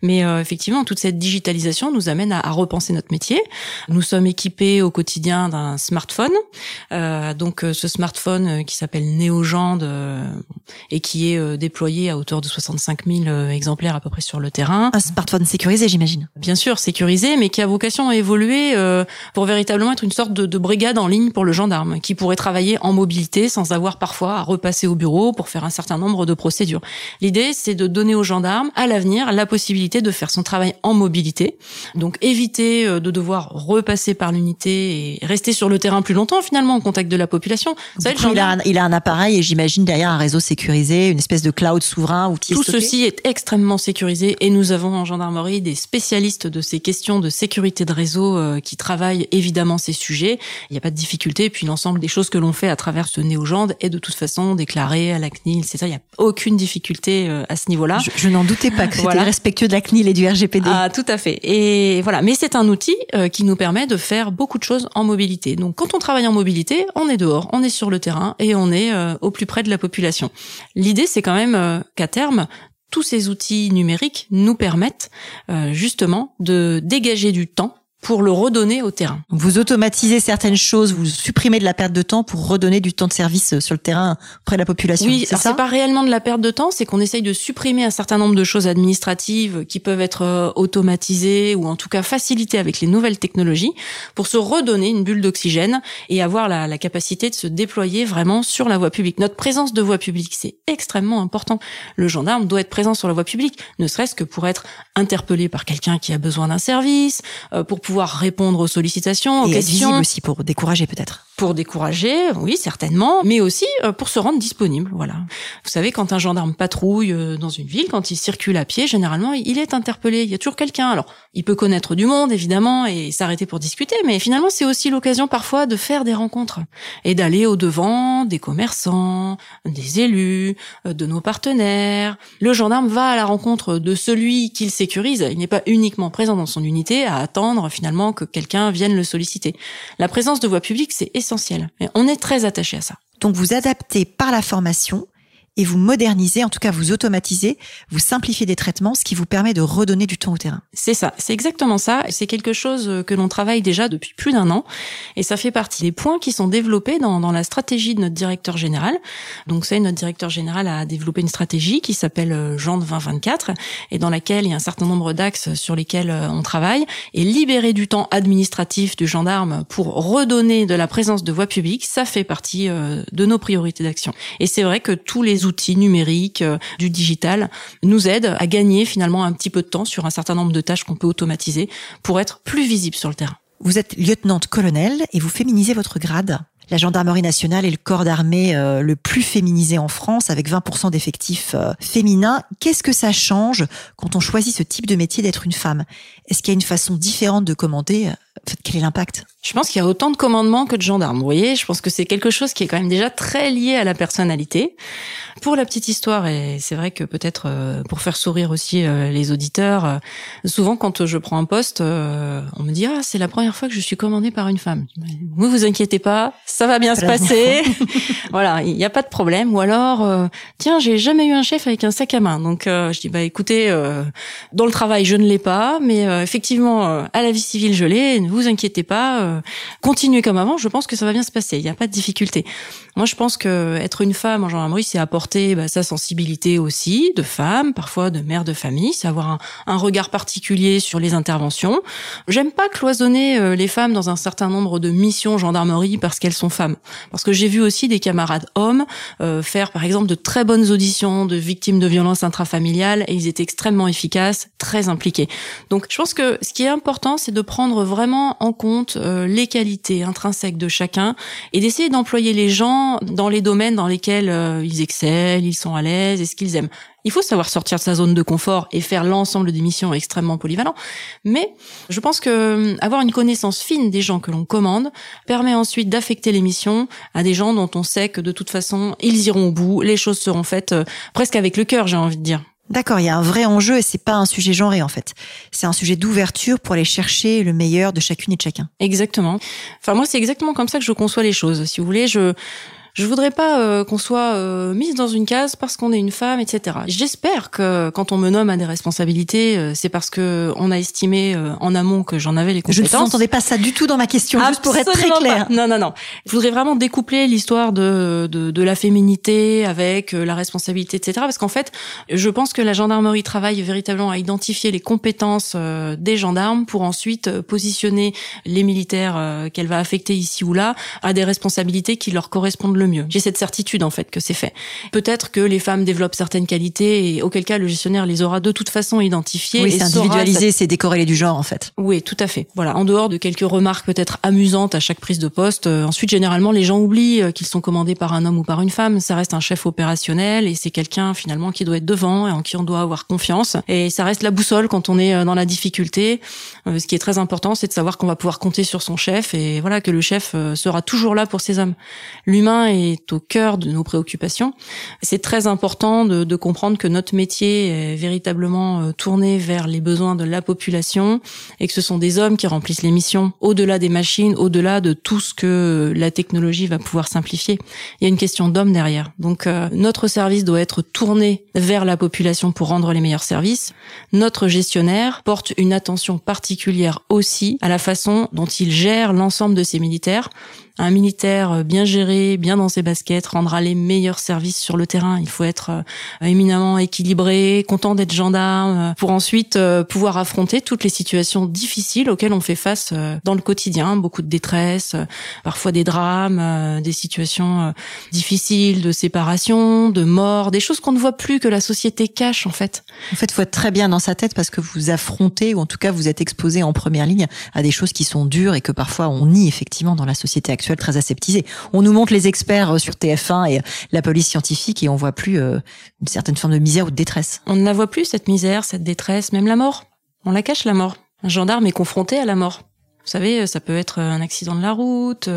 mais euh, effectivement toute cette digitalisation nous amène à, à, repenser notre métier. Nous sommes équipés au quotidien d'un smartphone, euh, donc euh, ce smartphone euh, qui s'appelle Neogend et qui est déployé à hauteur de 60 65 000 euh, exemplaires à peu près sur le terrain. Un smartphone sécurisé, j'imagine. Bien sûr, sécurisé, mais qui a vocation à évoluer euh, pour véritablement être une sorte de, de, brigade en ligne pour le gendarme, qui pourrait travailler en mobilité sans avoir parfois à repasser au bureau pour faire un certain nombre de procédures. L'idée, c'est de donner aux gendarmes, à l'avenir, la possibilité de faire son travail en mobilité. Donc, éviter euh, de devoir repasser par l'unité et rester sur le terrain plus longtemps, finalement, en contact de la population. Savez, il, a un, il a un appareil et j'imagine derrière un réseau sécurisé, une espèce de cloud souverain où tout ceci est extrêmement sécurisé et nous avons en gendarmerie des spécialistes de ces questions de sécurité de réseau euh, qui travaillent évidemment ces sujets. Il n'y a pas de difficulté. Et puis l'ensemble des choses que l'on fait à travers ce néogende est de toute façon déclaré à la CNIL. C'est ça, il n'y a aucune difficulté euh, à ce niveau-là. Je, n'en doutais pas que c'était respectueux de la CNIL et du RGPD. Ah, tout à fait. Et voilà. Mais c'est un outil euh, qui nous permet de faire beaucoup de choses en mobilité. Donc quand on travaille en mobilité, on est dehors, on est sur le terrain et on est au plus près de la population. L'idée, c'est quand même qu'à terme, tous ces outils numériques nous permettent euh, justement de dégager du temps pour le redonner au terrain. Vous automatisez certaines choses, vous supprimez de la perte de temps pour redonner du temps de service euh, sur le terrain auprès de la population. Oui, c'est pas réellement de la perte de temps, c'est qu'on essaye de supprimer un certain nombre de choses administratives qui peuvent être euh, automatisées ou en tout cas facilitées avec les nouvelles technologies pour se redonner une bulle d'oxygène et avoir la, la capacité de se déployer vraiment sur la voie publique. Notre présence de voie publique, c'est extrêmement important. Le gendarme doit être présent sur la voie publique, ne serait-ce que pour être interpellé par quelqu'un qui a besoin d'un service, euh, pour pouvoir pouvoir répondre aux sollicitations, aux et questions. aussi pour décourager peut-être. Pour décourager, oui, certainement, mais aussi euh, pour se rendre disponible. Voilà. Vous savez, quand un gendarme patrouille euh, dans une ville, quand il circule à pied, généralement, il est interpellé. Il y a toujours quelqu'un. Alors, il peut connaître du monde, évidemment, et s'arrêter pour discuter, mais finalement, c'est aussi l'occasion parfois de faire des rencontres et d'aller au devant des commerçants, des élus, euh, de nos partenaires. Le gendarme va à la rencontre de celui qu'il sécurise. Il n'est pas uniquement présent dans son unité à attendre finalement que quelqu'un vienne le solliciter. La présence de voix publique, c'est essentiel. Et on est très attaché à ça. Donc vous adaptez par la formation et vous modernisez, en tout cas vous automatisez, vous simplifiez des traitements, ce qui vous permet de redonner du temps au terrain. C'est ça, c'est exactement ça. C'est quelque chose que l'on travaille déjà depuis plus d'un an et ça fait partie des points qui sont développés dans, dans la stratégie de notre directeur général. Donc c'est notre directeur général a développé une stratégie qui s'appelle Jean 2024 et dans laquelle il y a un certain nombre d'axes sur lesquels euh, on travaille et libérer du temps administratif du gendarme pour redonner de la présence de voie publique, ça fait partie euh, de nos priorités d'action. Et c'est vrai que tous les outils numériques euh, du digital nous aident à gagner finalement un petit peu de temps sur un certain nombre de tâches qu'on peut automatiser pour être plus visible sur le terrain. Vous êtes lieutenant-colonel et vous féminisez votre grade. La gendarmerie nationale est le corps d'armée euh, le plus féminisé en France, avec 20% d'effectifs euh, féminins. Qu'est-ce que ça change quand on choisit ce type de métier d'être une femme? Est-ce qu'il y a une façon différente de commander Quel est l'impact? Je pense qu'il y a autant de commandements que de gendarmes. Vous voyez, je pense que c'est quelque chose qui est quand même déjà très lié à la personnalité. Pour la petite histoire, et c'est vrai que peut-être euh, pour faire sourire aussi les auditeurs, souvent quand je prends un poste, on me dit ah c'est la première fois que je suis commandée par une femme. Vous vous inquiétez pas, ça va bien se passer. voilà, il n'y a pas de problème. Ou alors, euh, tiens, j'ai jamais eu un chef avec un sac à main. Donc, euh, je dis, bah écoutez, euh, dans le travail, je ne l'ai pas, mais effectivement, à la vie civile, je l'ai. Ne vous inquiétez pas, continuez comme avant. Je pense que ça va bien se passer. Il n'y a pas de difficulté. Moi, je pense que être une femme en gendarmerie, c'est apporter bah, sa sensibilité aussi de femme, parfois de mère de famille, c'est avoir un, un, regard particulier sur les interventions. J'aime pas cloisonner les femmes dans un certain nombre de missions gendarmerie parce qu'elles sont femmes. Parce que j'ai vu aussi des camarades hommes euh, faire par exemple de très bonnes auditions de victimes de violences intrafamiliales et ils étaient extrêmement efficaces, très impliqués. Donc je pense que ce qui est important, c'est de prendre vraiment en compte euh, les qualités intrinsèques de chacun et d'essayer d'employer les gens dans les domaines dans lesquels euh, ils excellent, ils sont à l'aise et ce qu'ils aiment. Il faut savoir sortir de sa zone de confort et faire l'ensemble des missions extrêmement polyvalents. Mais je pense que euh, avoir une connaissance fine des gens que l'on commande permet ensuite d'affecter les missions à des gens dont on sait que de toute façon ils iront au bout, les choses seront faites euh, presque avec le cœur, j'ai envie de dire. D'accord, il y a un vrai enjeu et c'est pas un sujet genré en fait. C'est un sujet d'ouverture pour aller chercher le meilleur de chacune et de chacun. Exactement. Enfin moi c'est exactement comme ça que je conçois les choses. Si vous voulez, je je voudrais pas euh, qu'on soit euh, mise dans une case parce qu'on est une femme, etc. J'espère que quand on me nomme à des responsabilités, euh, c'est parce que on a estimé en amont que j'en avais les compétences. Je ne entendais pas ça du tout dans ma question, juste pour être très clair. Non, non, non. Je voudrais vraiment découpler l'histoire de, de, de la féminité avec la responsabilité, etc. Parce qu'en fait, je pense que la gendarmerie travaille véritablement à identifier les compétences des gendarmes pour ensuite positionner les militaires qu'elle va affecter ici ou là à des responsabilités qui leur correspondent le mieux. J'ai cette certitude en fait que c'est fait. Peut-être que les femmes développent certaines qualités et auquel cas le gestionnaire les aura de toute façon identifiées. Oui, c'est individualisé, c'est décorrélé du genre en fait. Oui, tout à fait. Voilà, en dehors de quelques remarques peut-être amusantes à chaque prise de poste. Euh, ensuite, généralement, les gens oublient euh, qu'ils sont commandés par un homme ou par une femme. Ça reste un chef opérationnel et c'est quelqu'un finalement qui doit être devant et en qui on doit avoir confiance. Et ça reste la boussole quand on est euh, dans la difficulté. ce qui est très important, c'est de savoir qu'on va pouvoir compter sur son chef et voilà que le chef sera toujours là pour ses hommes. L'humain est au cœur de nos préoccupations. C'est très important de, de, comprendre que notre métier est véritablement euh, tourné vers les besoins de la population et que ce sont des hommes qui remplissent les missions au-delà des machines, au-delà de tout ce que la technologie va pouvoir simplifier. Il y a une question d'hommes derrière. Donc euh, notre service doit être tourné vers la population pour rendre les meilleurs services. Notre gestionnaire porte une attention particulière aussi à la façon dont il gère l'ensemble de ses militaires un militaire euh, bien géré, bien dans ses baskets, rendra les meilleurs services sur le terrain. Il faut être euh, éminemment équilibré, content d'être gendarme, euh, pour ensuite pouvoir affronter toutes les situations difficiles auxquelles on fait face dans le quotidien. Beaucoup de détresse, parfois des drames, des situations difficiles de séparation, de mort, des choses qu'on ne voit plus que la société cache en fait. En fait, il faut être très bien dans sa tête parce que vous affrontez ou en tout cas vous êtes exposé en première ligne à des choses qui sont dures et que parfois on nie effectivement dans la société actuelle très aseptisé. On nous montre les experts euh, sur TF1 et euh, la police scientifique et on voit plus euh, une certaine forme de misère ou de détresse. On ne la voit plus cette misère, cette détresse, même la mort. On la cache la mort. Un gendarme est confronté à la mort. Vous savez, ça peut être un accident de la route,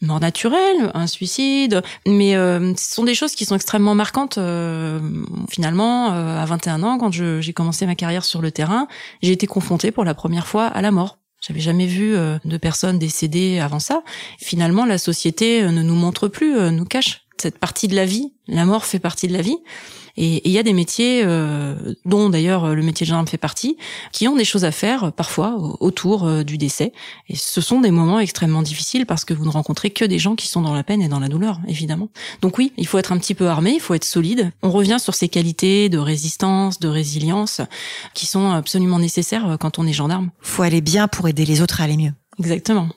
mort naturelle, un suicide, mais ce sont des choses qui sont extrêmement marquantes. finalement, à 21 ans, quand j'ai commencé ma carrière sur le terrain, j'ai été confrontée pour la première fois à la mort. J'avais jamais vu euh, de personnes décédées avant ça. Finalement, la société euh, ne nous montre plus, euh, nous cache cette partie de la vie. La mort fait partie de la vie. Et il y a des métiers, euh, dont d'ailleurs le métier de gendarme fait partie, qui ont des choses à faire parfois autour euh, du décès. Et ce sont des moments extrêmement difficiles parce que vous ne rencontrez que des gens qui sont dans la peine et dans la douleur, évidemment. Donc oui, il faut être un petit peu armé, il faut être solide. On revient sur ces qualités de résistance, de résilience, qui sont absolument nécessaires quand on est gendarme. Faut aller bien pour aider les autres à aller mieux. Exactement.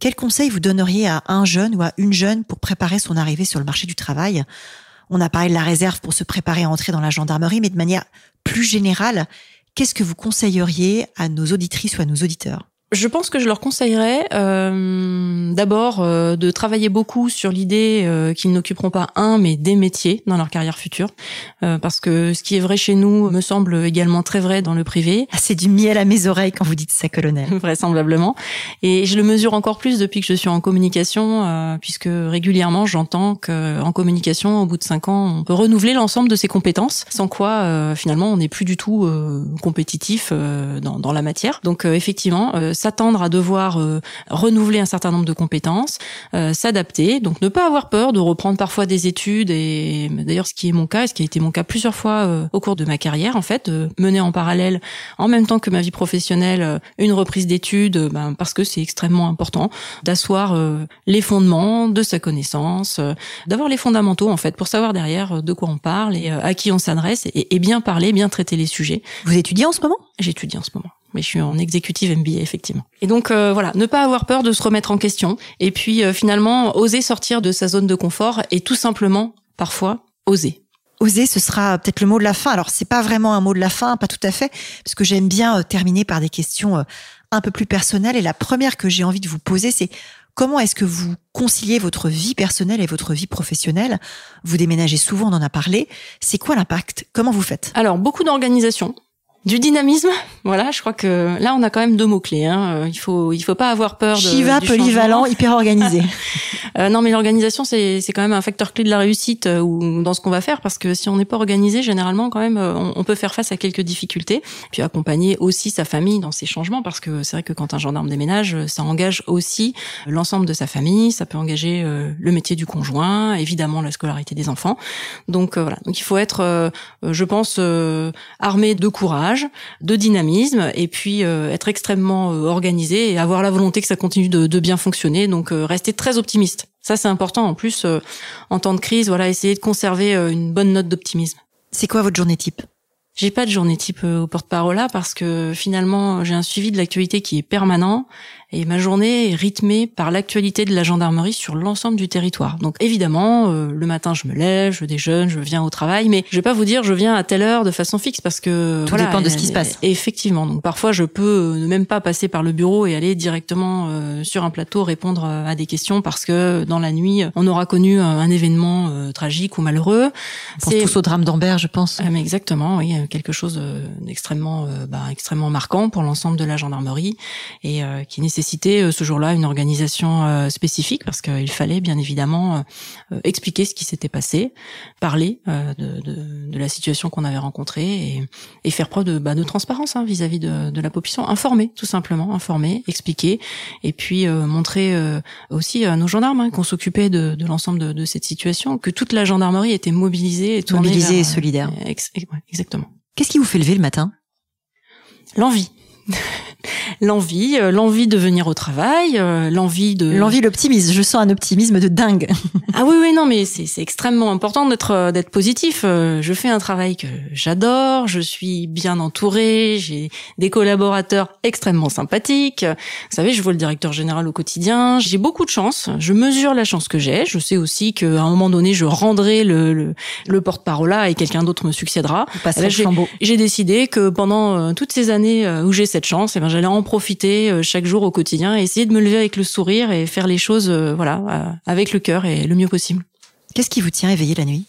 Quel conseil vous donneriez à un jeune ou à une jeune pour préparer son arrivée sur le marché du travail? On a parlé de la réserve pour se préparer à entrer dans la gendarmerie, mais de manière plus générale, qu'est-ce que vous conseilleriez à nos auditrices ou à nos auditeurs? Je pense que je leur conseillerais euh, d'abord euh, de travailler beaucoup sur l'idée euh, qu'ils n'occuperont pas un mais des métiers dans leur carrière future, euh, parce que ce qui est vrai chez nous me semble également très vrai dans le privé. Ah, c'est du miel à mes oreilles quand vous dites ça, colonel. Vraisemblablement. Et je le mesure encore plus depuis que je suis en communication, euh, puisque régulièrement j'entends que en communication, au bout de cinq ans, on peut renouveler l'ensemble de ses compétences, sans quoi finalement on n'est plus du tout compétitif dans, dans, la matière. Donc effectivement s'attendre à devoir euh, renouveler un certain nombre de compétences, euh, s'adapter, donc ne pas avoir peur de reprendre parfois des études et d'ailleurs ce qui est mon cas, ce qui a été mon cas plusieurs fois euh, au cours de ma carrière en fait, mener en parallèle en même temps que ma vie professionnelle une reprise d'études ben, parce que c'est extrêmement important d'asseoir les fondements de sa connaissance, d'avoir les fondamentaux en fait pour savoir derrière de quoi on parle et à qui on s'adresse et, et bien parler, bien traiter les sujets. Vous étudiez en ce moment? J'étudie en ce moment mais je suis en exécutive MBA effectivement. Et donc euh, voilà, ne pas avoir peur de se remettre en question et puis euh, finalement oser sortir de sa zone de confort et tout simplement parfois oser. Oser, ce sera peut-être le mot de la fin. Alors c'est pas vraiment un mot de la fin, pas tout à fait, parce que j'aime bien euh, terminer par des questions un peu plus personnelles. Et la première que j'ai envie de vous poser, c'est comment est-ce que vous conciliez votre vie personnelle et votre vie professionnelle? Vous déménagez souvent, on en a parlé. C'est quoi l'impact? Comment vous faites? Alors beaucoup d'organisation du dynamisme, voilà, je crois que là on a quand même deux mots clés. Hein. Euh, il faut il faut pas avoir peur de. Chiva, polyvalent, hyper organisé. euh, non, mais l'organisation c'est c'est quand même un facteur clé de la réussite euh, ou dans ce qu'on va faire parce que si on n'est pas organisé, généralement quand même euh, on, peut faire face à quelques difficultés. Puis accompagner aussi sa famille dans ces changements parce que c'est vrai que quand un gendarme déménage, ça engage aussi l'ensemble de sa famille. Ça peut engager le métier du conjoint, évidemment la scolarité des enfants. Donc voilà, donc il faut être, je pense, armé de courage de dynamisme et puis euh, être extrêmement euh, organisé et avoir la volonté que ça continue de, bien fonctionner. Donc euh, rester très optimiste. Ça c'est important. En plus, en temps de crise, voilà, essayer de conserver une bonne note d'optimisme. C'est quoi votre journée type? J'ai pas de journée type au porte-parole là parce que finalement j'ai un suivi de l'actualité qui est permanent et ma journée est rythmée par l'actualité de la gendarmerie sur l'ensemble du territoire. Donc évidemment, euh, le matin je me lève, je déjeune, je viens au travail, mais je vais pas vous dire je viens à telle heure de façon fixe parce que tout dépend de ce qui se passe. Effectivement, donc parfois je peux ne même pas passer par le bureau et aller directement euh, sur un plateau répondre à des questions parce que dans la nuit on aura connu un événement euh, tragique ou malheureux. C'est tous au drame d'Ambert, je pense. Ah, mais exactement, oui, quelque chose d'extrêmement, bah, extrêmement marquant pour l'ensemble de la gendarmerie et qui nécessite nécessité euh, ce jour-là une organisation euh, spécifique parce qu'il fallait bien évidemment euh, expliquer ce qui s'était passé, parler de, de, de, la situation qu'on avait rencontrée et, et, faire preuve de, bah, de transparence hein, vis-à-vis de, de, la population, informer tout simplement, informer, expliquer et puis montrer aussi à nos gendarmes hein, qu'on s'occupait de, l'ensemble de, cette situation, que toute la gendarmerie était mobilisée et tournée mobilisée et solidaire. exactement. Qu'est-ce qui vous fait lever le matin? L'envie. l'envie, euh, l'envie de venir au travail, euh, l'envie de l'envie, l'optimisme. Je sens un optimisme de dingue. ah oui, oui, non, mais c'est c'est extrêmement important d'être euh, d'être positif. Je fais un travail que j'adore, je suis bien entourée, j'ai des collaborateurs extrêmement sympathiques. Vous savez, je vois le directeur général au quotidien. J'ai beaucoup de chance. Je mesure la chance que j'ai. Je sais aussi qu'à un moment donné, je rendrai le le, le porte-parole là et quelqu'un d'autre me succédera. J'ai décidé que pendant toutes ces années où j'ai cette chance, eh ben j'allais en profiter euh, chaque jour au quotidien et essayer de me lever avec le sourire et faire les choses euh, voilà euh, avec le cœur et le mieux possible. Qu'est-ce qui vous tient éveillé la nuit?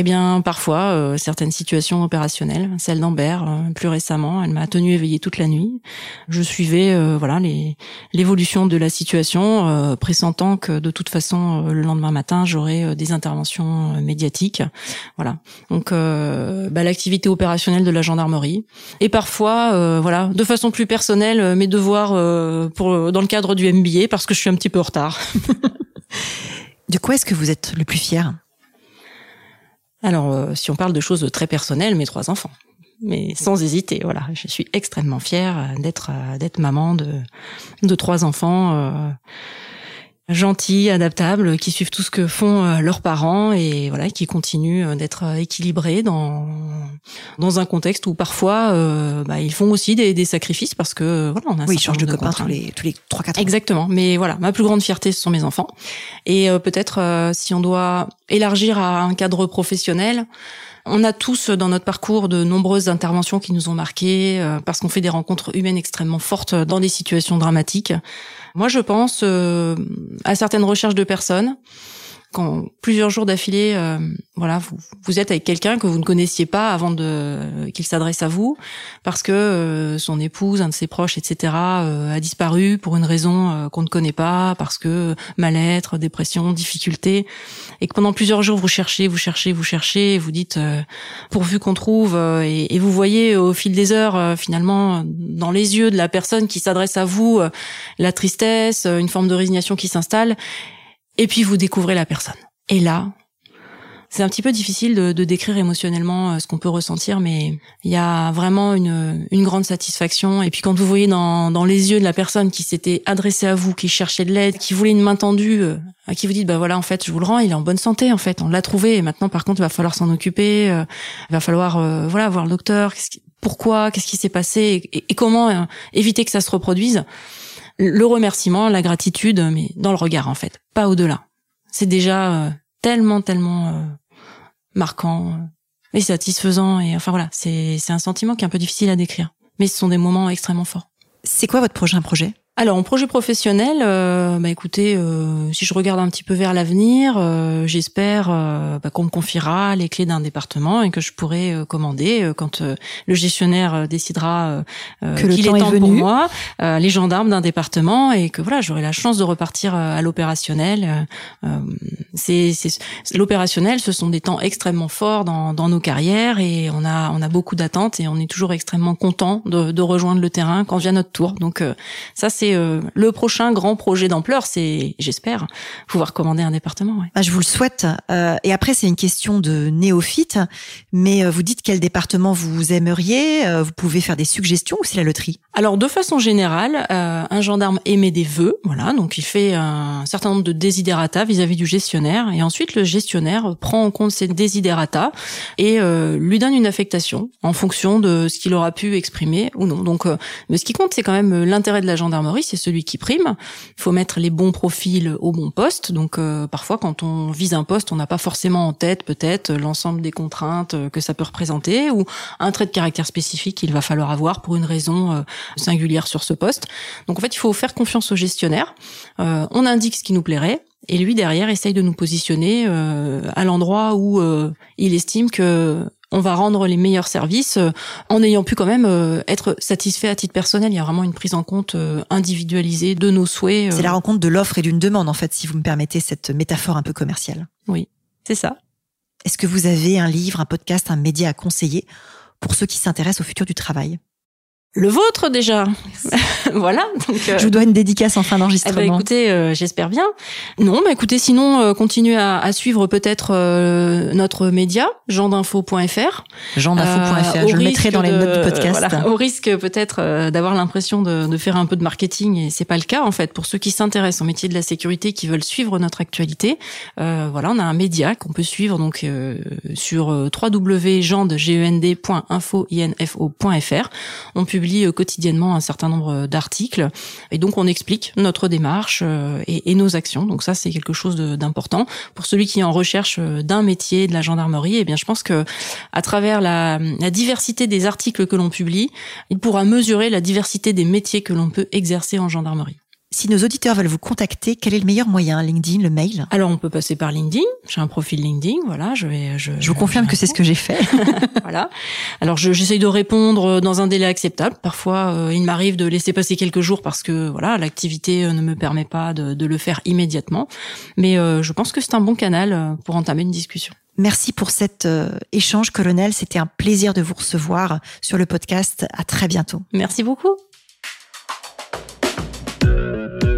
Eh bien, parfois, euh, certaines situations opérationnelles, celle d'Ambert, euh, plus récemment, elle m'a tenu éveillée toute la nuit. Je suivais, euh, voilà, l'évolution de la situation, pressentant que de toute façon, le lendemain matin, j'aurais des interventions médiatiques. Voilà. Donc, bah, l'activité opérationnelle de la gendarmerie. Et parfois, voilà, de façon plus personnelle, mes devoirs dans le cadre du MBA, parce que je suis un petit peu en retard. de quoi est-ce que vous êtes le plus fier? Alors, si on parle de choses très personnelles, mes trois enfants mais sans hésiter. Voilà, je suis extrêmement fière d'être d'être maman de de trois enfants. Euh, gentils, adaptables, qui suivent tout ce que font euh, leurs parents et voilà, qui continuent euh, d'être équilibrés dans dans un contexte où parfois euh, bah, ils font aussi des, des, sacrifices parce que voilà, on a oui, ils changent de, copains tous les tous les trois quatre. Exactement, mais voilà, ma plus grande fierté ce sont mes enfants et peut-être si on doit élargir à un cadre professionnel. On a tous dans notre parcours de nombreuses interventions qui nous ont marqués euh, parce qu'on fait des rencontres humaines extrêmement fortes dans des situations dramatiques. Moi, je pense euh, à certaines recherches de personnes quand plusieurs jours d'affilée, euh, voilà, vous, vous êtes avec quelqu'un que vous ne connaissiez pas avant de qu'il s'adresse à vous, parce que euh, son épouse, un de ses proches, etc., euh, a disparu pour une raison qu'on ne connaît pas, parce que mal-être, dépression, difficulté, et que pendant plusieurs jours vous cherchez, vous cherchez, vous cherchez, vous dites pourvu qu'on trouve, et, et, vous voyez au fil des heures finalement dans les yeux de la personne qui s'adresse à vous la tristesse, une forme de résignation qui s'installe et puis vous découvrez la personne. Et là, c'est un petit peu difficile de, de décrire émotionnellement euh, ce qu'on peut ressentir, mais il y a vraiment une, une grande satisfaction. Et puis quand vous voyez dans, dans les yeux de la personne qui s'était adressée à vous, qui cherchait de l'aide, qui voulait une main tendue, euh, à qui vous dites bah voilà en fait je vous le rends, il est en bonne santé en fait, on l'a trouvé. Et maintenant par contre il va falloir s'en occuper, euh, il va falloir voilà voir le docteur. pourquoi Qu'est-ce qui s'est passé et comment éviter que ça se reproduise le remerciement, la gratitude, mais dans le regard en fait, pas au-delà. C'est déjà euh, tellement, tellement euh, marquant euh, et satisfaisant. Et enfin voilà, c'est c'est un sentiment qui est un peu difficile à décrire, mais ce sont des moments extrêmement forts. C'est quoi votre prochain projet? Alors en projet professionnel, euh, bah écoutez, euh, si je regarde un petit peu vers l'avenir, euh, j'espère bah, qu'on me confiera les clés d'un département et que je pourrai commander quand le gestionnaire décidera qu'il est temps pour moi, les gendarmes d'un département et que voilà, j'aurai la chance de repartir à l'opérationnel. c'est l'opérationnel, ce sont des temps extrêmement forts dans, dans nos carrières et on a on a beaucoup d'attentes et on est toujours extrêmement content de, de rejoindre le terrain quand vient notre tour. Donc ça c'est euh, le prochain grand projet d'ampleur, c'est, j'espère, pouvoir commander un département. Ah, je vous le souhaite. Euh, et après, c'est une question de néophyte, mais euh, vous dites quel département vous aimeriez. vous pouvez faire des suggestions ou c'est la loterie? Alors, de façon générale, un gendarme émet des vœux, voilà, donc il fait un certain nombre de désidérata vis-à-vis du gestionnaire, et ensuite le gestionnaire prend en compte ces désidérata et lui donne une affectation en fonction de ce qu'il aura pu exprimer ou non. Donc, mais ce qui compte, c'est quand même l'intérêt de la gendarmerie c'est celui qui prime. Il faut mettre les bons profils au bon poste. Donc euh, parfois, quand on vise un poste, on n'a pas forcément en tête peut-être l'ensemble des contraintes euh, que ça peut représenter ou un trait de caractère spécifique qu'il va falloir avoir pour une raison euh, singulière sur ce poste. Donc en fait, il faut faire confiance au gestionnaire. on indique ce qui nous plairait. Et lui derrière essaye de nous positionner à l'endroit où il estime que on va rendre les meilleurs services euh, en ayant pu quand même euh, être satisfait à titre personnel. Il y a vraiment une prise en compte euh, individualisée de nos souhaits. C'est la rencontre de l'offre et d'une demande, en fait, si vous me permettez cette métaphore un peu commerciale. Oui, c'est ça. Est-ce que vous avez un livre, un podcast, un média à conseiller pour ceux qui s'intéressent au futur du travail? Le vôtre déjà. voilà. Donc, euh, je vous dois une dédicace en fin eh ben, d'enregistrement. Eh écoutez, euh, j'espère bien. Non, mais écoutez, sinon euh, continuez à, à, suivre peut-être notre média gendinfo.fr. Gendinfo.fr. je le mettrai dans les notes du podcast. au risque peut-être d'avoir l'impression de, de, faire un peu de marketing et c'est pas le cas en fait. Pour ceux qui s'intéressent au métier de la sécurité, qui veulent suivre notre actualité, voilà, on a un média qu'on peut suivre donc sur www.gendinfo.info.fr. On publie euh, quotidiennement un certain nombre euh, d'articles et donc on explique notre démarche euh, et, nos actions. Donc ça c'est quelque chose d'important pour celui qui est en recherche d'un métier de la gendarmerie. Et eh bien je pense que à travers la, la diversité des articles que l'on publie, il pourra mesurer la diversité des métiers que l'on peut exercer en gendarmerie. Si nos auditeurs veulent vous contacter, quel est le meilleur moyen? LinkedIn, le mail? Alors on peut passer par LinkedIn. J'ai un profil LinkedIn, voilà. Je vais. Je, je vous confirme que c'est ce que j'ai fait. voilà. Alors j'essaye de répondre dans un délai acceptable. Parfois, euh, il m'arrive de laisser passer quelques jours parce que voilà, l'activité euh, ne me permet pas de, de le faire immédiatement. Mais euh, je pense que c'est un bon canal pour entamer une discussion. Merci pour cet échange, colonel. C'était un plaisir de vous recevoir sur le podcast. À très bientôt. Merci beaucoup.